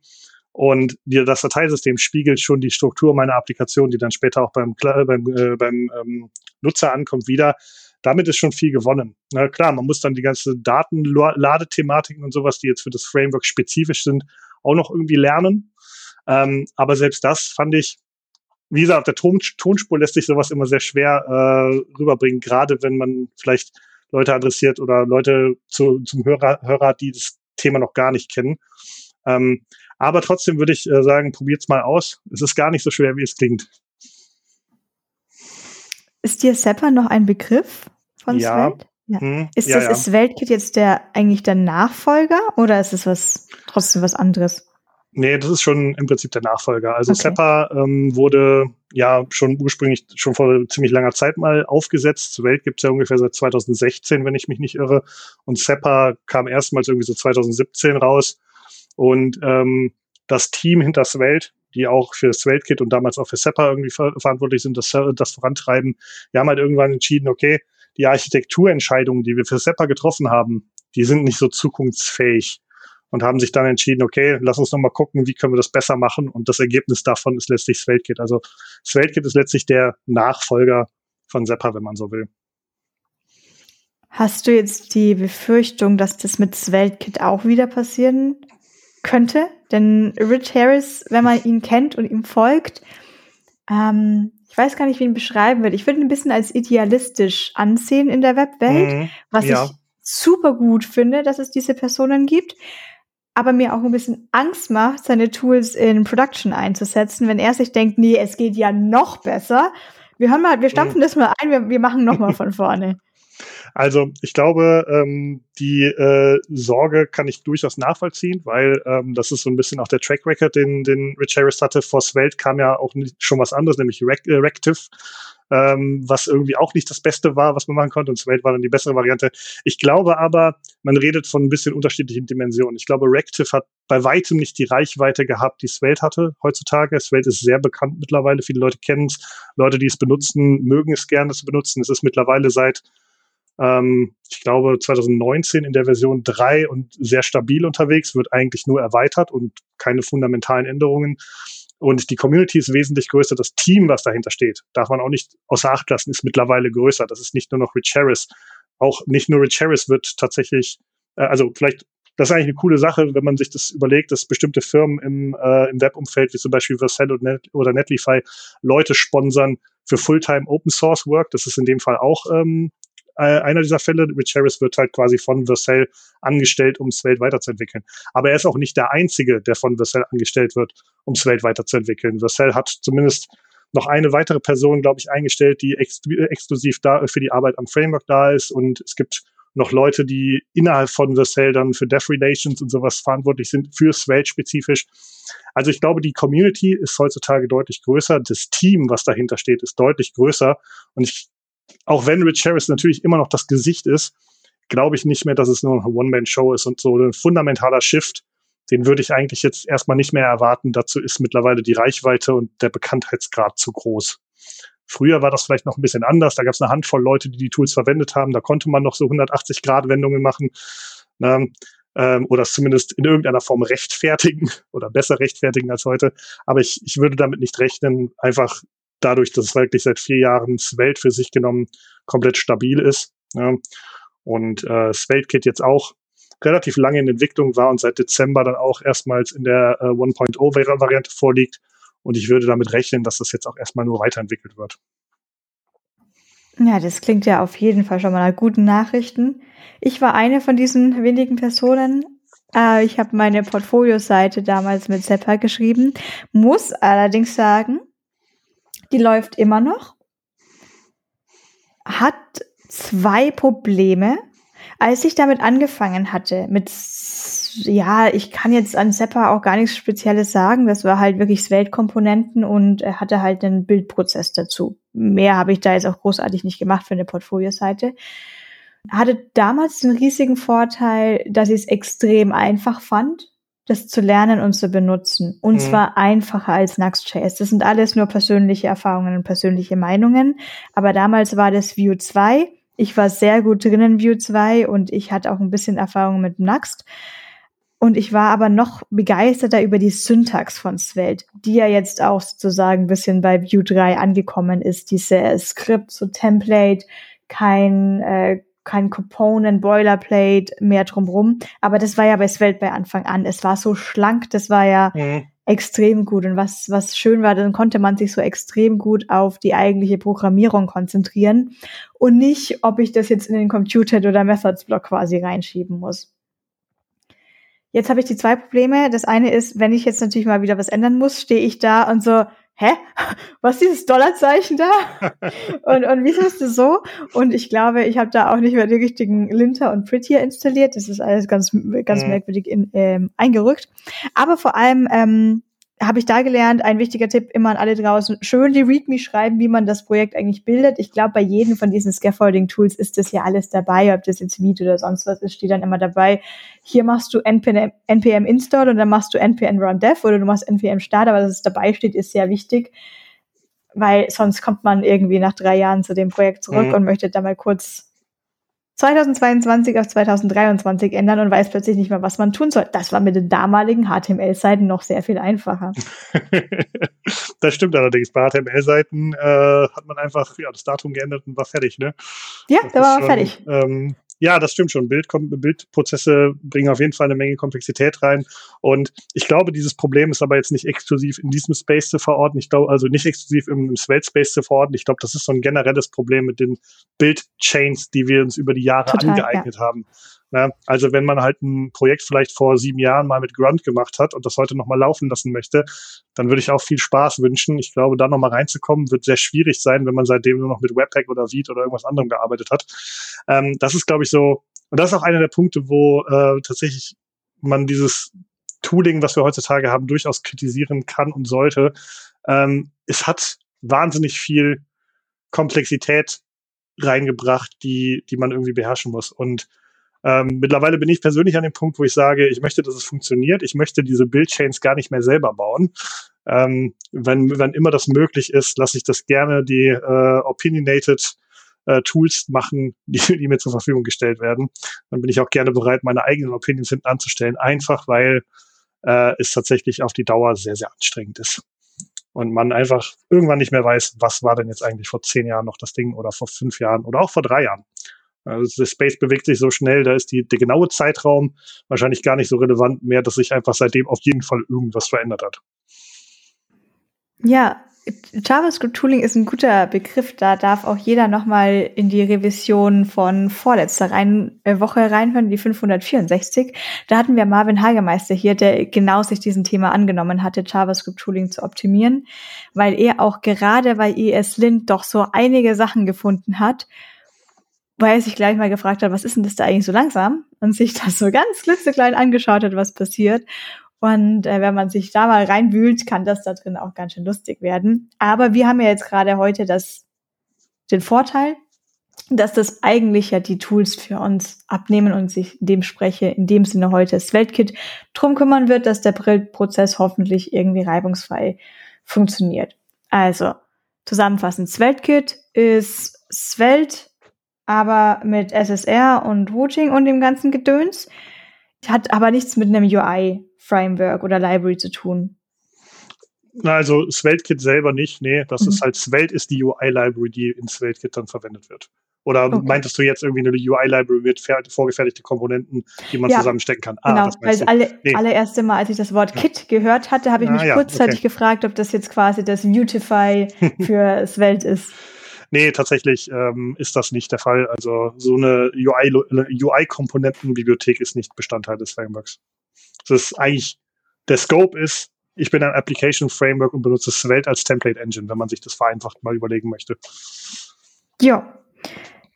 und dir das Dateisystem spiegelt schon die Struktur meiner Applikation, die dann später auch beim, beim, äh, beim ähm, Nutzer ankommt, wieder. Damit ist schon viel gewonnen. Na klar, man muss dann die ganze Datenladethematiken und sowas, die jetzt für das Framework spezifisch sind, auch noch irgendwie lernen. Ähm, aber selbst das fand ich, wie gesagt, auf der Ton Tonspur lässt sich sowas immer sehr schwer äh, rüberbringen, gerade wenn man vielleicht Leute adressiert oder Leute zu, zum Hörer, Hörer, die das Thema noch gar nicht kennen. Ähm, aber trotzdem würde ich äh, sagen, probiert's mal aus. Es ist gar nicht so schwer, wie es klingt. Ist dir Sepper noch ein Begriff von ja. Svelte? Ja. Hm, ist ja, das ja. Svelte-Kit jetzt der eigentlich der Nachfolger oder ist es was trotzdem was anderes? Nee, das ist schon im Prinzip der Nachfolger. Also okay. Seppa ähm, wurde ja schon ursprünglich schon vor ziemlich langer Zeit mal aufgesetzt. Welt gibt es ja ungefähr seit 2016, wenn ich mich nicht irre. Und Seppa kam erstmals irgendwie so 2017 raus. Und ähm, das Team hinter Svelte, die auch für das Svelte-Kit und damals auch für Seppa irgendwie ver verantwortlich sind, das, das vorantreiben, die haben halt irgendwann entschieden, okay, die Architekturentscheidungen, die wir für Seppa getroffen haben, die sind nicht so zukunftsfähig und haben sich dann entschieden, okay, lass uns nochmal gucken, wie können wir das besser machen. Und das Ergebnis davon ist letztlich SvelteKit. Also SvelteKit ist letztlich der Nachfolger von Seppa, wenn man so will. Hast du jetzt die Befürchtung, dass das mit SvelteKit auch wieder passieren könnte? Denn Rich Harris, wenn man ihn kennt und ihm folgt, ähm, ich weiß gar nicht, wie ihn beschreiben will. Ich würde ihn ein bisschen als idealistisch ansehen in der Webwelt, mhm, was ja. ich super gut finde, dass es diese Personen gibt aber mir auch ein bisschen Angst macht, seine Tools in Production einzusetzen, wenn er sich denkt, nee, es geht ja noch besser. Wir hören mal, wir stampfen mhm. das mal ein, wir, wir machen noch mal <laughs> von vorne. Also ich glaube, ähm, die äh, Sorge kann ich durchaus nachvollziehen, weil ähm, das ist so ein bisschen auch der Track Record, den, den Rich Harris hatte. Vor Svelte kam ja auch schon was anderes, nämlich Rec äh, Rective. Ähm, was irgendwie auch nicht das Beste war, was man machen konnte. Und Svelte war dann die bessere Variante. Ich glaube aber, man redet von ein bisschen unterschiedlichen Dimensionen. Ich glaube, Reactive hat bei weitem nicht die Reichweite gehabt, die Svelte hatte heutzutage. Svelte ist sehr bekannt mittlerweile. Viele Leute kennen es. Leute, die es benutzen, mögen es gerne zu benutzen. Es ist mittlerweile seit ähm, ich glaube 2019 in der Version 3 und sehr stabil unterwegs, wird eigentlich nur erweitert und keine fundamentalen Änderungen. Und die Community ist wesentlich größer. Das Team, was dahinter steht, darf man auch nicht außer Acht lassen, ist mittlerweile größer. Das ist nicht nur noch Rich Harris. Auch nicht nur Rich Harris wird tatsächlich, äh, also vielleicht, das ist eigentlich eine coole Sache, wenn man sich das überlegt, dass bestimmte Firmen im, äh, im Webumfeld, wie zum Beispiel Vercel oder, Net oder Netlify, Leute sponsern für Fulltime Open Source Work. Das ist in dem Fall auch ähm, äh, einer dieser Fälle. Rich Harris wird halt quasi von Vercel angestellt, um Svelte weiterzuentwickeln. Aber er ist auch nicht der Einzige, der von Vercel angestellt wird, um Svelte weiterzuentwickeln. Vercel hat zumindest noch eine weitere Person, glaube ich, eingestellt, die ex exklusiv da für die Arbeit am Framework da ist. Und es gibt noch Leute, die innerhalb von Vercel dann für Dev Relations und sowas verantwortlich sind, für Svelte spezifisch. Also ich glaube, die Community ist heutzutage deutlich größer. Das Team, was dahinter steht, ist deutlich größer. Und ich auch wenn Rich Harris natürlich immer noch das Gesicht ist, glaube ich nicht mehr, dass es nur eine One-Man-Show ist und so ein fundamentaler Shift, den würde ich eigentlich jetzt erstmal nicht mehr erwarten. Dazu ist mittlerweile die Reichweite und der Bekanntheitsgrad zu groß. Früher war das vielleicht noch ein bisschen anders. Da gab es eine Handvoll Leute, die die Tools verwendet haben. Da konnte man noch so 180-Grad-Wendungen machen. Ähm, ähm, oder es zumindest in irgendeiner Form rechtfertigen <laughs> oder besser rechtfertigen als heute. Aber ich, ich würde damit nicht rechnen, einfach dadurch, dass es wirklich seit vier Jahren Svelte für sich genommen komplett stabil ist. Ja. Und äh, SvelteKit jetzt auch relativ lange in Entwicklung war und seit Dezember dann auch erstmals in der äh, 1.0-Variante vorliegt. Und ich würde damit rechnen, dass das jetzt auch erstmal nur weiterentwickelt wird. Ja, das klingt ja auf jeden Fall schon mal nach guten Nachrichten. Ich war eine von diesen wenigen Personen. Äh, ich habe meine Portfolio-Seite damals mit Seppa geschrieben, muss allerdings sagen, die läuft immer noch, hat zwei Probleme. Als ich damit angefangen hatte, mit, ja, ich kann jetzt an Seppa auch gar nichts Spezielles sagen, das war halt wirklich Weltkomponenten und er hatte halt einen Bildprozess dazu. Mehr habe ich da jetzt auch großartig nicht gemacht für eine Portfolio-Seite. Hatte damals den riesigen Vorteil, dass ich es extrem einfach fand das zu lernen und zu benutzen. Und mhm. zwar einfacher als Nuxt.js. Das sind alles nur persönliche Erfahrungen und persönliche Meinungen. Aber damals war das Vue 2. Ich war sehr gut drin in Vue 2 und ich hatte auch ein bisschen Erfahrung mit Nuxt. Und ich war aber noch begeisterter über die Syntax von Svelte, die ja jetzt auch sozusagen ein bisschen bei Vue 3 angekommen ist. Diese Skript, so Template, kein äh, kein Component, Boilerplate mehr drumrum. Aber das war ja bei Svelte bei Anfang an. Es war so schlank, das war ja mhm. extrem gut. Und was, was schön war, dann konnte man sich so extrem gut auf die eigentliche Programmierung konzentrieren und nicht, ob ich das jetzt in den Computed oder Methods Block quasi reinschieben muss. Jetzt habe ich die zwei Probleme. Das eine ist, wenn ich jetzt natürlich mal wieder was ändern muss, stehe ich da und so, hä? Was ist dieses Dollarzeichen da? <laughs> und, und wieso ist das so? Und ich glaube, ich habe da auch nicht mehr die richtigen Linter und Prettier installiert. Das ist alles ganz, ganz mhm. merkwürdig in, ähm, eingerückt. Aber vor allem ähm, habe ich da gelernt, ein wichtiger Tipp immer an alle draußen, schön die README schreiben, wie man das Projekt eigentlich bildet. Ich glaube, bei jedem von diesen Scaffolding-Tools ist das ja alles dabei, ob das jetzt Vite oder sonst was ist, steht dann immer dabei. Hier machst du npm, npm install und dann machst du npm run dev oder du machst npm start, aber dass es dabei steht, ist sehr wichtig, weil sonst kommt man irgendwie nach drei Jahren zu dem Projekt zurück mhm. und möchte da mal kurz 2022 auf 2023 ändern und weiß plötzlich nicht mehr, was man tun soll. Das war mit den damaligen HTML-Seiten noch sehr viel einfacher. <laughs> das stimmt allerdings. Bei HTML-Seiten äh, hat man einfach ja, das Datum geändert und war fertig, ne? Ja, da war schon, fertig. Ähm, ja, das stimmt schon. Bild, Bildprozesse bringen auf jeden Fall eine Menge Komplexität rein. Und ich glaube, dieses Problem ist aber jetzt nicht exklusiv in diesem Space zu verorten. Ich glaube, also nicht exklusiv im, im Space zu verorten. Ich glaube, das ist so ein generelles Problem mit den Bildchains, die wir uns über die Jahre Total, angeeignet ja. haben. Ja, also wenn man halt ein Projekt vielleicht vor sieben Jahren mal mit Grunt gemacht hat und das heute nochmal laufen lassen möchte, dann würde ich auch viel Spaß wünschen. Ich glaube, da nochmal reinzukommen, wird sehr schwierig sein, wenn man seitdem nur noch mit Webpack oder Vite oder irgendwas anderem gearbeitet hat. Ähm, das ist, glaube ich, so, und das ist auch einer der Punkte, wo äh, tatsächlich man dieses Tooling, was wir heutzutage haben, durchaus kritisieren kann und sollte. Ähm, es hat wahnsinnig viel Komplexität reingebracht, die, die man irgendwie beherrschen muss. Und ähm, mittlerweile bin ich persönlich an dem Punkt, wo ich sage, ich möchte, dass es funktioniert. Ich möchte diese Build-Chains gar nicht mehr selber bauen. Ähm, wenn, wenn immer das möglich ist, lasse ich das gerne die äh, opinionated äh, Tools machen, die, die mir zur Verfügung gestellt werden. Dann bin ich auch gerne bereit, meine eigenen Opinions hinten anzustellen, einfach weil äh, es tatsächlich auf die Dauer sehr, sehr anstrengend ist. Und man einfach irgendwann nicht mehr weiß, was war denn jetzt eigentlich vor zehn Jahren noch das Ding oder vor fünf Jahren oder auch vor drei Jahren. Also das Space bewegt sich so schnell, da ist die, der genaue Zeitraum wahrscheinlich gar nicht so relevant mehr, dass sich einfach seitdem auf jeden Fall irgendwas verändert hat. Ja, JavaScript Tooling ist ein guter Begriff. Da darf auch jeder nochmal in die Revision von vorletzter rein, äh, Woche reinhören, die 564. Da hatten wir Marvin Hagemeister hier, der genau sich diesen Thema angenommen hatte, JavaScript Tooling zu optimieren, weil er auch gerade bei ESLint doch so einige Sachen gefunden hat, weil er sich gleich mal gefragt hat, was ist denn das da eigentlich so langsam? Und sich das so ganz klitzeklein angeschaut hat, was passiert. Und äh, wenn man sich da mal reinwühlt, kann das da drin auch ganz schön lustig werden. Aber wir haben ja jetzt gerade heute das, den Vorteil, dass das eigentlich ja die Tools für uns abnehmen und sich in dem spreche, in dem Sinne heute das Weltkit drum kümmern wird, dass der Prozess hoffentlich irgendwie reibungsfrei funktioniert. Also, zusammenfassend, Svelte-Kit ist Svelte aber mit SSR und Routing und dem ganzen Gedöns. Hat aber nichts mit einem UI-Framework oder Library zu tun. Na, also SvelteKit selber nicht, nee, das mhm. ist halt Svelte ist die UI-Library, die in SvelteKit dann verwendet wird. Oder okay. meintest du jetzt irgendwie eine UI-Library mit vorgefertigte Komponenten, die man ja, zusammenstecken kann? Ah, genau, weil das alle, nee. allererste Mal, als ich das Wort Kit gehört hatte, habe ich ah, mich ja, kurzzeitig okay. gefragt, ob das jetzt quasi das Mutify <laughs> für Svelte ist. Nee, tatsächlich ähm, ist das nicht der Fall. Also so eine UI-Komponentenbibliothek UI ist nicht Bestandteil des Frameworks. Das ist eigentlich, der Scope ist, ich bin ein Application Framework und benutze Svelte als Template Engine, wenn man sich das vereinfacht mal überlegen möchte. Ja,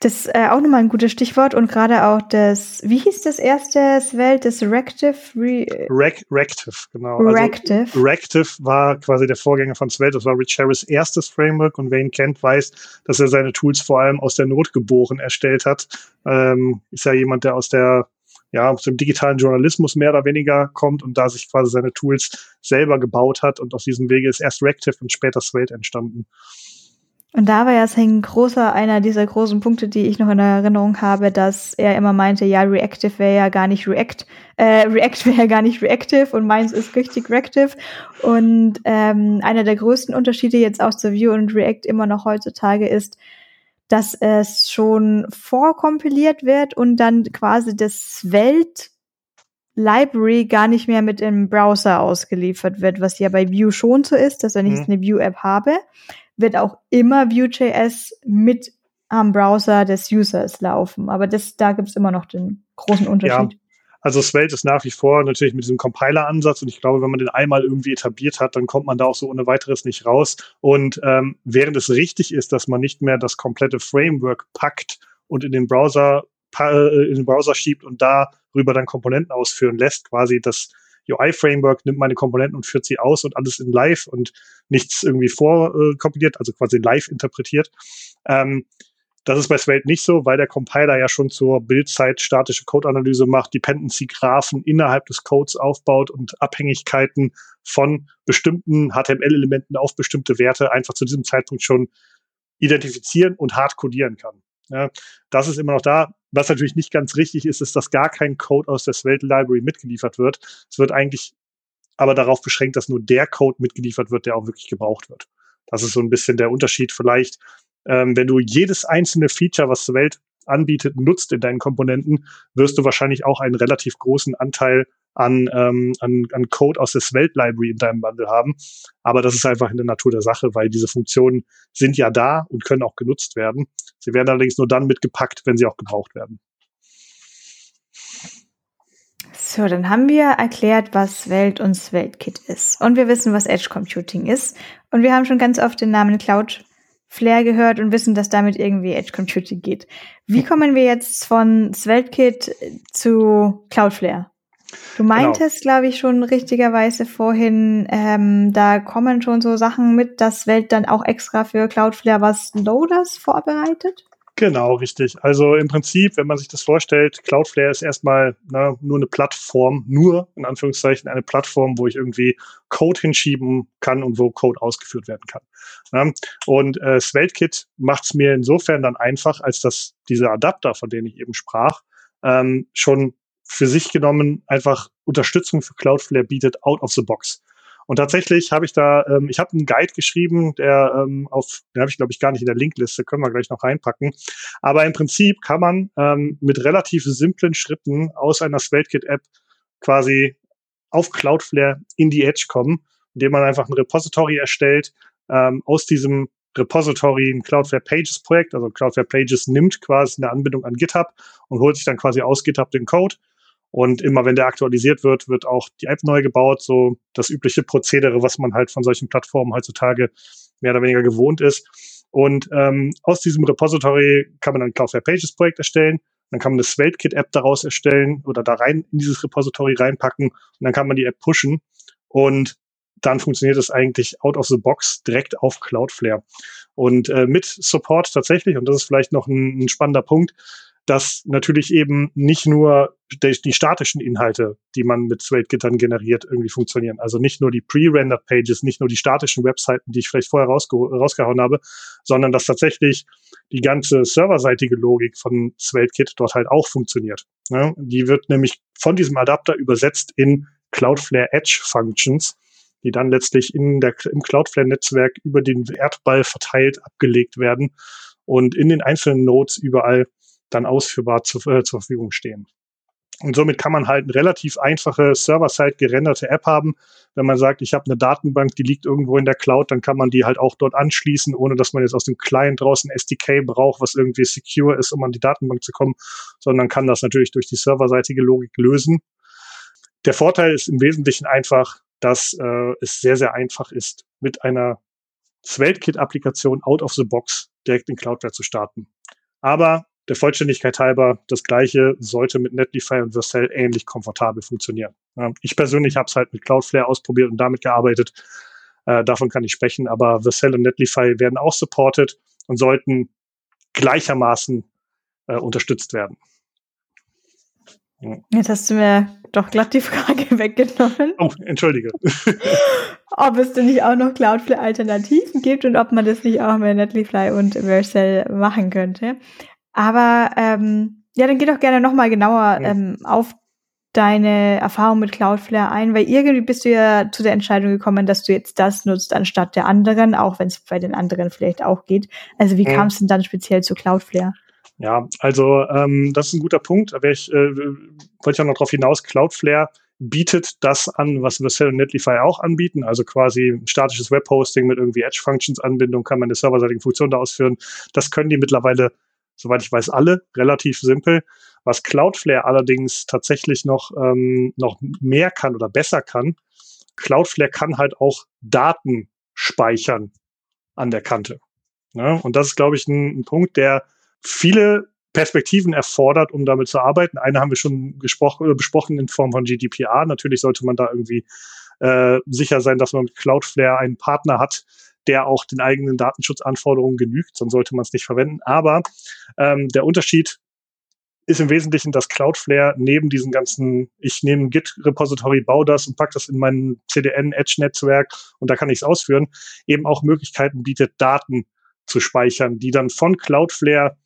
das ist äh, auch nochmal ein gutes Stichwort und gerade auch das, wie hieß das erste Svelte, das Reactive? Re Rec Reactive, genau. Reactive. Also, Reactive war quasi der Vorgänger von Svelte. Das war Rich Harris erstes Framework und wer ihn kennt, weiß, dass er seine Tools vor allem aus der Not geboren erstellt hat. Ähm, ist ja jemand, der aus der ja, aus dem digitalen Journalismus mehr oder weniger kommt und da sich quasi seine Tools selber gebaut hat und auf diesem Wege ist erst Reactive und später Svelte entstanden. Und da war ja ein großer, einer dieser großen Punkte, die ich noch in Erinnerung habe, dass er immer meinte, ja, Reactive wäre ja gar nicht React, äh, <laughs> React wäre ja gar nicht Reactive und meins ist richtig Reactive. Und ähm, einer der größten Unterschiede jetzt auch zur Vue und React immer noch heutzutage ist, dass es schon vorkompiliert wird und dann quasi das Welt Library gar nicht mehr mit dem Browser ausgeliefert wird, was ja bei Vue schon so ist, dass wenn ich mhm. eine Vue-App habe, wird auch immer Vue.js mit am Browser des Users laufen. Aber das, da gibt es immer noch den großen Unterschied. Ja. Also Svelte ist nach wie vor natürlich mit diesem Compiler-Ansatz und ich glaube, wenn man den einmal irgendwie etabliert hat, dann kommt man da auch so ohne weiteres nicht raus. Und ähm, während es richtig ist, dass man nicht mehr das komplette Framework packt und in den Browser äh, in den Browser schiebt und darüber dann Komponenten ausführen lässt, quasi das UI-Framework nimmt meine Komponenten und führt sie aus und alles in live und nichts irgendwie vorkompiliert, also quasi live interpretiert. Ähm, das ist bei Svelte nicht so, weil der Compiler ja schon zur Bildzeit statische Codeanalyse macht, Dependency-Graphen innerhalb des Codes aufbaut und Abhängigkeiten von bestimmten HTML-Elementen auf bestimmte Werte einfach zu diesem Zeitpunkt schon identifizieren und hart codieren kann. Ja, das ist immer noch da. Was natürlich nicht ganz richtig ist, ist, dass gar kein Code aus der Svelte Library mitgeliefert wird. Es wird eigentlich aber darauf beschränkt, dass nur der Code mitgeliefert wird, der auch wirklich gebraucht wird. Das ist so ein bisschen der Unterschied vielleicht. Ähm, wenn du jedes einzelne Feature, was Svelte anbietet, nutzt in deinen Komponenten, wirst du wahrscheinlich auch einen relativ großen Anteil an, ähm, an, an Code aus der Svelte Library in deinem Bundle haben. Aber das ist einfach in der Natur der Sache, weil diese Funktionen sind ja da und können auch genutzt werden. Sie werden allerdings nur dann mitgepackt, wenn sie auch gebraucht werden. So, dann haben wir erklärt, was Svelte und SvelteKit ist. Und wir wissen, was Edge Computing ist. Und wir haben schon ganz oft den Namen Cloud Flare gehört und wissen, dass damit irgendwie Edge Computing geht. Wie kommen wir jetzt von SvelteKit zu Cloudflare? Du genau. meintest, genau. glaube ich, schon richtigerweise vorhin, ähm, da kommen schon so Sachen mit, dass Welt dann auch extra für Cloudflare was Loaders vorbereitet? Genau, richtig. Also im Prinzip, wenn man sich das vorstellt, Cloudflare ist erstmal na, nur eine Plattform, nur in Anführungszeichen eine Plattform, wo ich irgendwie Code hinschieben kann und wo Code ausgeführt werden kann. Ja, und äh, SvelteKit macht es mir insofern dann einfach, als dass diese Adapter, von denen ich eben sprach, ähm, schon für sich genommen einfach Unterstützung für Cloudflare bietet out of the box. Und tatsächlich habe ich da, ähm, ich habe einen Guide geschrieben, der ähm, auf, den habe ich glaube ich gar nicht in der Linkliste, können wir gleich noch reinpacken. Aber im Prinzip kann man ähm, mit relativ simplen Schritten aus einer SvelteKit-App quasi auf Cloudflare in die Edge kommen, indem man einfach ein Repository erstellt, ähm, aus diesem Repository ein Cloudflare Pages Projekt, also Cloudflare Pages nimmt quasi eine Anbindung an GitHub und holt sich dann quasi aus GitHub den Code und immer wenn der aktualisiert wird, wird auch die App neu gebaut. So das übliche Prozedere, was man halt von solchen Plattformen heutzutage mehr oder weniger gewohnt ist. Und ähm, aus diesem Repository kann man ein Cloudflare Pages Projekt erstellen. Dann kann man eine SvelteKit-App daraus erstellen oder da rein in dieses Repository reinpacken und dann kann man die App pushen. Und dann funktioniert es eigentlich out of the box direkt auf Cloudflare. Und äh, mit Support tatsächlich, und das ist vielleicht noch ein, ein spannender Punkt, dass natürlich eben nicht nur die, die statischen Inhalte, die man mit SweateGit generiert, irgendwie funktionieren. Also nicht nur die pre-rendered Pages, nicht nur die statischen Webseiten, die ich vielleicht vorher rausge rausgehauen habe, sondern dass tatsächlich die ganze serverseitige Logik von SweateKit dort halt auch funktioniert. Ja, die wird nämlich von diesem Adapter übersetzt in Cloudflare Edge Functions, die dann letztlich in der, im Cloudflare-Netzwerk über den Erdball verteilt abgelegt werden und in den einzelnen Nodes überall dann ausführbar zu, äh, zur Verfügung stehen. Und somit kann man halt eine relativ einfache Server-Side gerenderte App haben. Wenn man sagt, ich habe eine Datenbank, die liegt irgendwo in der Cloud, dann kann man die halt auch dort anschließen, ohne dass man jetzt aus dem Client draußen SDK braucht, was irgendwie secure ist, um an die Datenbank zu kommen, sondern kann das natürlich durch die serverseitige Logik lösen. Der Vorteil ist im Wesentlichen einfach, dass äh, es sehr, sehr einfach ist, mit einer SvelteKit-Applikation out of the box direkt in Cloudflare zu starten. Aber der Vollständigkeit halber, das gleiche sollte mit Netlify und Vercel ähnlich komfortabel funktionieren. Ich persönlich habe es halt mit Cloudflare ausprobiert und damit gearbeitet. Äh, davon kann ich sprechen, aber Vercel und Netlify werden auch supported und sollten gleichermaßen äh, unterstützt werden. Jetzt hast du mir doch glatt die Frage <laughs> weggenommen. Oh, entschuldige. <laughs> ob es denn nicht auch noch Cloudflare-Alternativen gibt und ob man das nicht auch mit Netlify und Vercel machen könnte. Aber ähm, ja, dann geh doch gerne nochmal genauer ja. ähm, auf deine Erfahrung mit Cloudflare ein, weil irgendwie bist du ja zu der Entscheidung gekommen, dass du jetzt das nutzt anstatt der anderen, auch wenn es bei den anderen vielleicht auch geht. Also wie ja. kam es denn dann speziell zu Cloudflare? Ja, also ähm, das ist ein guter Punkt. Aber ich äh, wollte ja noch darauf hinaus, Cloudflare bietet das an, was Vercel und Netlify auch anbieten, also quasi statisches Webhosting mit irgendwie Edge-Functions-Anbindung, kann man eine serverseitige Funktion da ausführen. Das können die mittlerweile soweit ich weiß, alle relativ simpel. Was Cloudflare allerdings tatsächlich noch, ähm, noch mehr kann oder besser kann, Cloudflare kann halt auch Daten speichern an der Kante. Ne? Und das ist, glaube ich, ein, ein Punkt, der viele Perspektiven erfordert, um damit zu arbeiten. Eine haben wir schon gesprochen, besprochen in Form von GDPR. Natürlich sollte man da irgendwie äh, sicher sein, dass man mit Cloudflare einen Partner hat, der auch den eigenen Datenschutzanforderungen genügt, sonst sollte man es nicht verwenden. Aber ähm, der Unterschied ist im Wesentlichen, dass Cloudflare neben diesen ganzen, ich nehme ein Git-Repository, baue das und packe das in mein CDN-Edge-Netzwerk und da kann ich es ausführen, eben auch Möglichkeiten bietet, Daten zu speichern, die dann von Cloudflare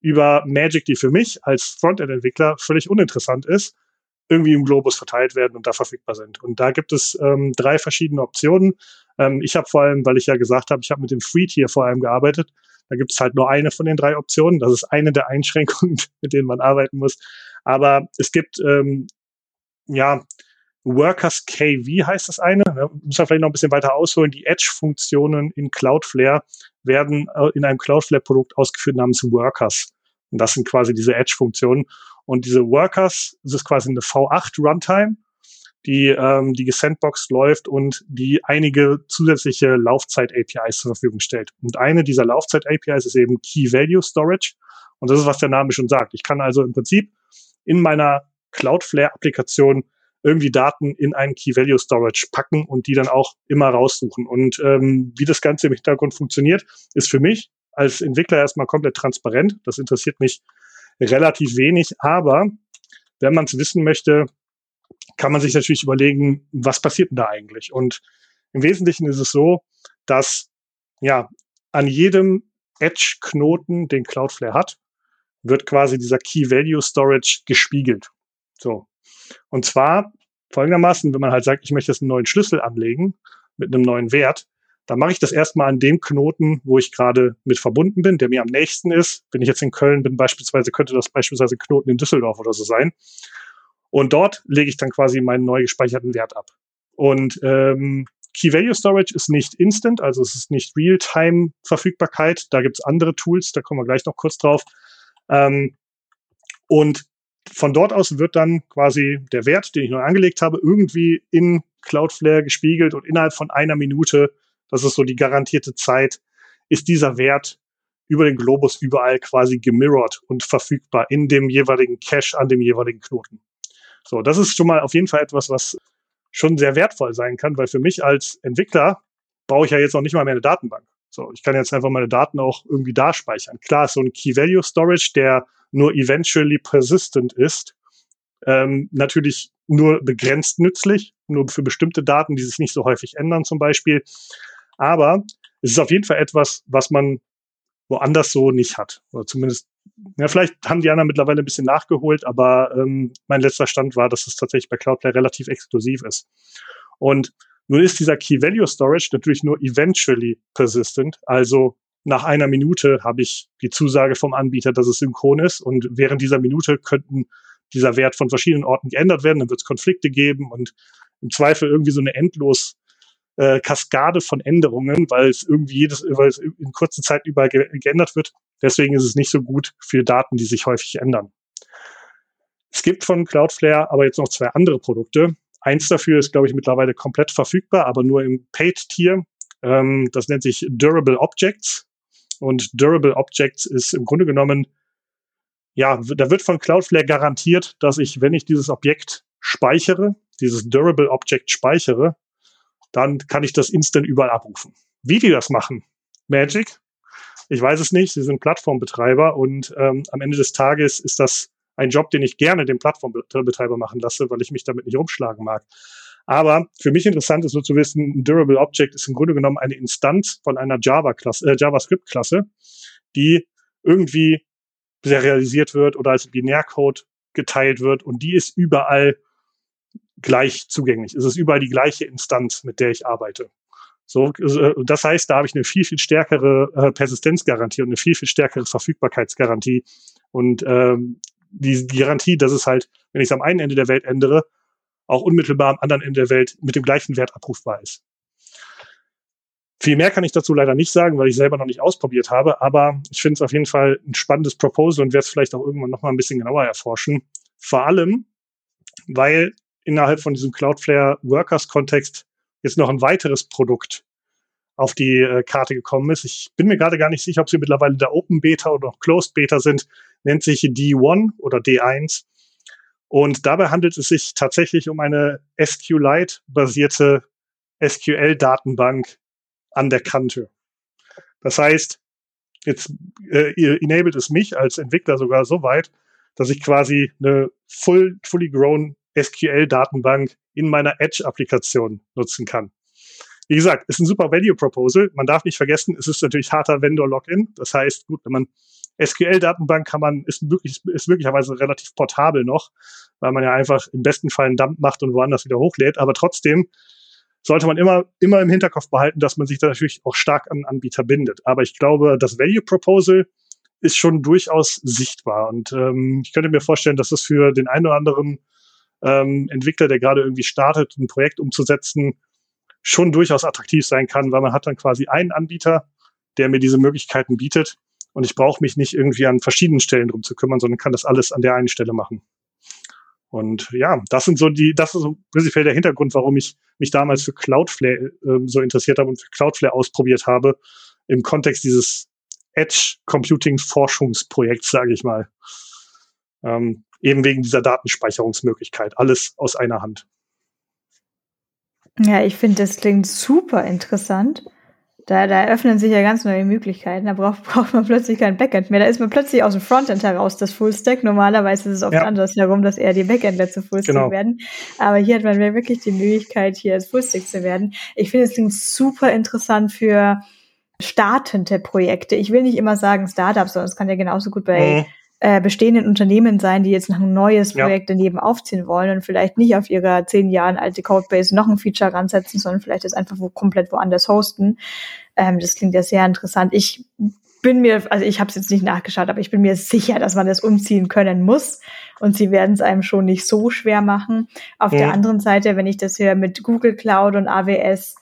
über Magic, die für mich als Frontend-Entwickler völlig uninteressant ist, irgendwie im Globus verteilt werden und da verfügbar sind. Und da gibt es ähm, drei verschiedene Optionen. Ähm, ich habe vor allem, weil ich ja gesagt habe, ich habe mit dem Free-Tier vor allem gearbeitet. Da gibt es halt nur eine von den drei Optionen. Das ist eine der Einschränkungen, <laughs> mit denen man arbeiten muss. Aber es gibt ähm, ja Workers KV heißt das eine. Da muss man vielleicht noch ein bisschen weiter ausholen. Die Edge-Funktionen in Cloudflare werden äh, in einem Cloudflare-Produkt ausgeführt namens Workers. Und das sind quasi diese Edge-Funktionen. Und diese Workers, das ist quasi eine V8 Runtime, die, ähm, die gesandboxed läuft und die einige zusätzliche Laufzeit-APIs zur Verfügung stellt. Und eine dieser Laufzeit-APIs ist eben Key Value Storage. Und das ist, was der Name schon sagt. Ich kann also im Prinzip in meiner Cloudflare-Applikation irgendwie Daten in einen Key Value Storage packen und die dann auch immer raussuchen. Und ähm, wie das Ganze im Hintergrund funktioniert, ist für mich als Entwickler erstmal komplett transparent. Das interessiert mich relativ wenig, aber wenn man es wissen möchte, kann man sich natürlich überlegen, was passiert denn da eigentlich? Und im Wesentlichen ist es so, dass ja an jedem Edge-Knoten, den Cloudflare hat, wird quasi dieser Key Value Storage gespiegelt. So. Und zwar folgendermaßen, wenn man halt sagt, ich möchte jetzt einen neuen Schlüssel anlegen mit einem neuen Wert, dann mache ich das erstmal an dem Knoten, wo ich gerade mit verbunden bin, der mir am nächsten ist. Wenn ich jetzt in Köln bin, beispielsweise, könnte das beispielsweise Knoten in Düsseldorf oder so sein. Und dort lege ich dann quasi meinen neu gespeicherten Wert ab. Und ähm, Key Value Storage ist nicht instant, also es ist nicht Real-Time-Verfügbarkeit. Da gibt es andere Tools, da kommen wir gleich noch kurz drauf. Ähm, und von dort aus wird dann quasi der Wert, den ich neu angelegt habe, irgendwie in Cloudflare gespiegelt und innerhalb von einer Minute, das ist so die garantierte Zeit, ist dieser Wert über den Globus überall quasi gemirrored und verfügbar in dem jeweiligen Cache an dem jeweiligen Knoten. So, das ist schon mal auf jeden Fall etwas, was schon sehr wertvoll sein kann, weil für mich als Entwickler brauche ich ja jetzt noch nicht mal mehr eine Datenbank. So, ich kann jetzt einfach meine Daten auch irgendwie da speichern. Klar, ist so ein Key Value Storage, der nur eventually persistent ist, ähm, natürlich nur begrenzt nützlich, nur für bestimmte Daten, die sich nicht so häufig ändern zum Beispiel. Aber es ist auf jeden Fall etwas, was man woanders so nicht hat. Oder zumindest, ja, vielleicht haben die anderen mittlerweile ein bisschen nachgeholt, aber ähm, mein letzter Stand war, dass es tatsächlich bei Cloudflare relativ exklusiv ist. Und nun ist dieser Key Value Storage natürlich nur eventually persistent, also nach einer Minute habe ich die Zusage vom Anbieter, dass es synchron ist. Und während dieser Minute könnten dieser Wert von verschiedenen Orten geändert werden. Dann wird es Konflikte geben und im Zweifel irgendwie so eine endlos äh, Kaskade von Änderungen, weil es irgendwie jedes, weil es in kurzer Zeit überall ge geändert wird. Deswegen ist es nicht so gut für Daten, die sich häufig ändern. Es gibt von Cloudflare aber jetzt noch zwei andere Produkte. Eins dafür ist, glaube ich, mittlerweile komplett verfügbar, aber nur im Paid-Tier. Ähm, das nennt sich Durable Objects. Und Durable Objects ist im Grunde genommen, ja, da wird von Cloudflare garantiert, dass ich, wenn ich dieses Objekt speichere, dieses Durable Object speichere, dann kann ich das instant überall abrufen. Wie die das machen? Magic? Ich weiß es nicht. Sie sind Plattformbetreiber und ähm, am Ende des Tages ist das ein Job, den ich gerne den Plattformbetreiber machen lasse, weil ich mich damit nicht rumschlagen mag. Aber für mich interessant ist so zu wissen, ein Durable Object ist im Grunde genommen eine Instanz von einer Java-Klasse, äh, JavaScript-Klasse, die irgendwie serialisiert wird oder als Binärcode geteilt wird und die ist überall gleich zugänglich. Es ist überall die gleiche Instanz, mit der ich arbeite. So, äh, das heißt, da habe ich eine viel, viel stärkere äh, Persistenzgarantie und eine viel, viel stärkere Verfügbarkeitsgarantie. Und ähm, die, Garantie, dass es halt, wenn ich es am einen Ende der Welt ändere, auch unmittelbar am anderen Ende der Welt mit dem gleichen Wert abrufbar ist. Viel mehr kann ich dazu leider nicht sagen, weil ich selber noch nicht ausprobiert habe, aber ich finde es auf jeden Fall ein spannendes Proposal und werde es vielleicht auch irgendwann noch mal ein bisschen genauer erforschen. Vor allem, weil innerhalb von diesem Cloudflare Workers Kontext jetzt noch ein weiteres Produkt auf die äh, Karte gekommen ist. Ich bin mir gerade gar nicht sicher, ob sie mittlerweile der Open Beta oder noch Closed Beta sind. Nennt sich D1 oder D1 und dabei handelt es sich tatsächlich um eine SQLite-basierte SQL-Datenbank an der Kante. Das heißt, jetzt äh, enabled es mich als Entwickler sogar so weit, dass ich quasi eine full, fully grown SQL-Datenbank in meiner Edge-Applikation nutzen kann. Wie gesagt, ist ein super Value Proposal. Man darf nicht vergessen, es ist natürlich harter Vendor-Login. Das heißt, gut, wenn man SQL-Datenbank kann man, ist, möglich, ist möglicherweise relativ portabel noch, weil man ja einfach im besten Fall einen Dump macht und woanders wieder hochlädt. Aber trotzdem sollte man immer, immer im Hinterkopf behalten, dass man sich da natürlich auch stark an Anbieter bindet. Aber ich glaube, das Value Proposal ist schon durchaus sichtbar. Und ähm, ich könnte mir vorstellen, dass es für den einen oder anderen ähm, Entwickler, der gerade irgendwie startet, ein Projekt umzusetzen, schon durchaus attraktiv sein kann, weil man hat dann quasi einen Anbieter, der mir diese Möglichkeiten bietet und ich brauche mich nicht irgendwie an verschiedenen Stellen drum zu kümmern, sondern kann das alles an der einen Stelle machen. Und ja, das sind so die, das ist so prinzipiell der Hintergrund, warum ich mich damals für Cloudflare äh, so interessiert habe und für Cloudflare ausprobiert habe, im Kontext dieses Edge Computing Forschungsprojekts, sage ich mal. Ähm, Eben wegen dieser Datenspeicherungsmöglichkeit. Alles aus einer Hand. Ja, ich finde, das klingt super interessant. Da, da eröffnen sich ja ganz neue Möglichkeiten. Da braucht, <laughs> braucht man plötzlich kein Backend mehr. Da ist man plötzlich aus dem Frontend heraus das Fullstack. Normalerweise ist es oft ja. andersherum, dass eher die Backendler zu Fullstack genau. werden. Aber hier hat man wirklich die Möglichkeit, hier als Fullstack zu werden. Ich finde, es klingt super interessant für startende Projekte. Ich will nicht immer sagen Startups, sondern es kann ja genauso gut bei mhm äh, bestehenden Unternehmen sein, die jetzt noch ein neues Projekt ja. daneben aufziehen wollen und vielleicht nicht auf ihrer zehn Jahren alte Codebase noch ein Feature ransetzen, sondern vielleicht das einfach wo, komplett woanders hosten. Ähm, das klingt ja sehr interessant. Ich bin mir, also ich habe es jetzt nicht nachgeschaut, aber ich bin mir sicher, dass man das umziehen können muss. Und sie werden es einem schon nicht so schwer machen. Auf mhm. der anderen Seite, wenn ich das höre mit Google Cloud und AWS,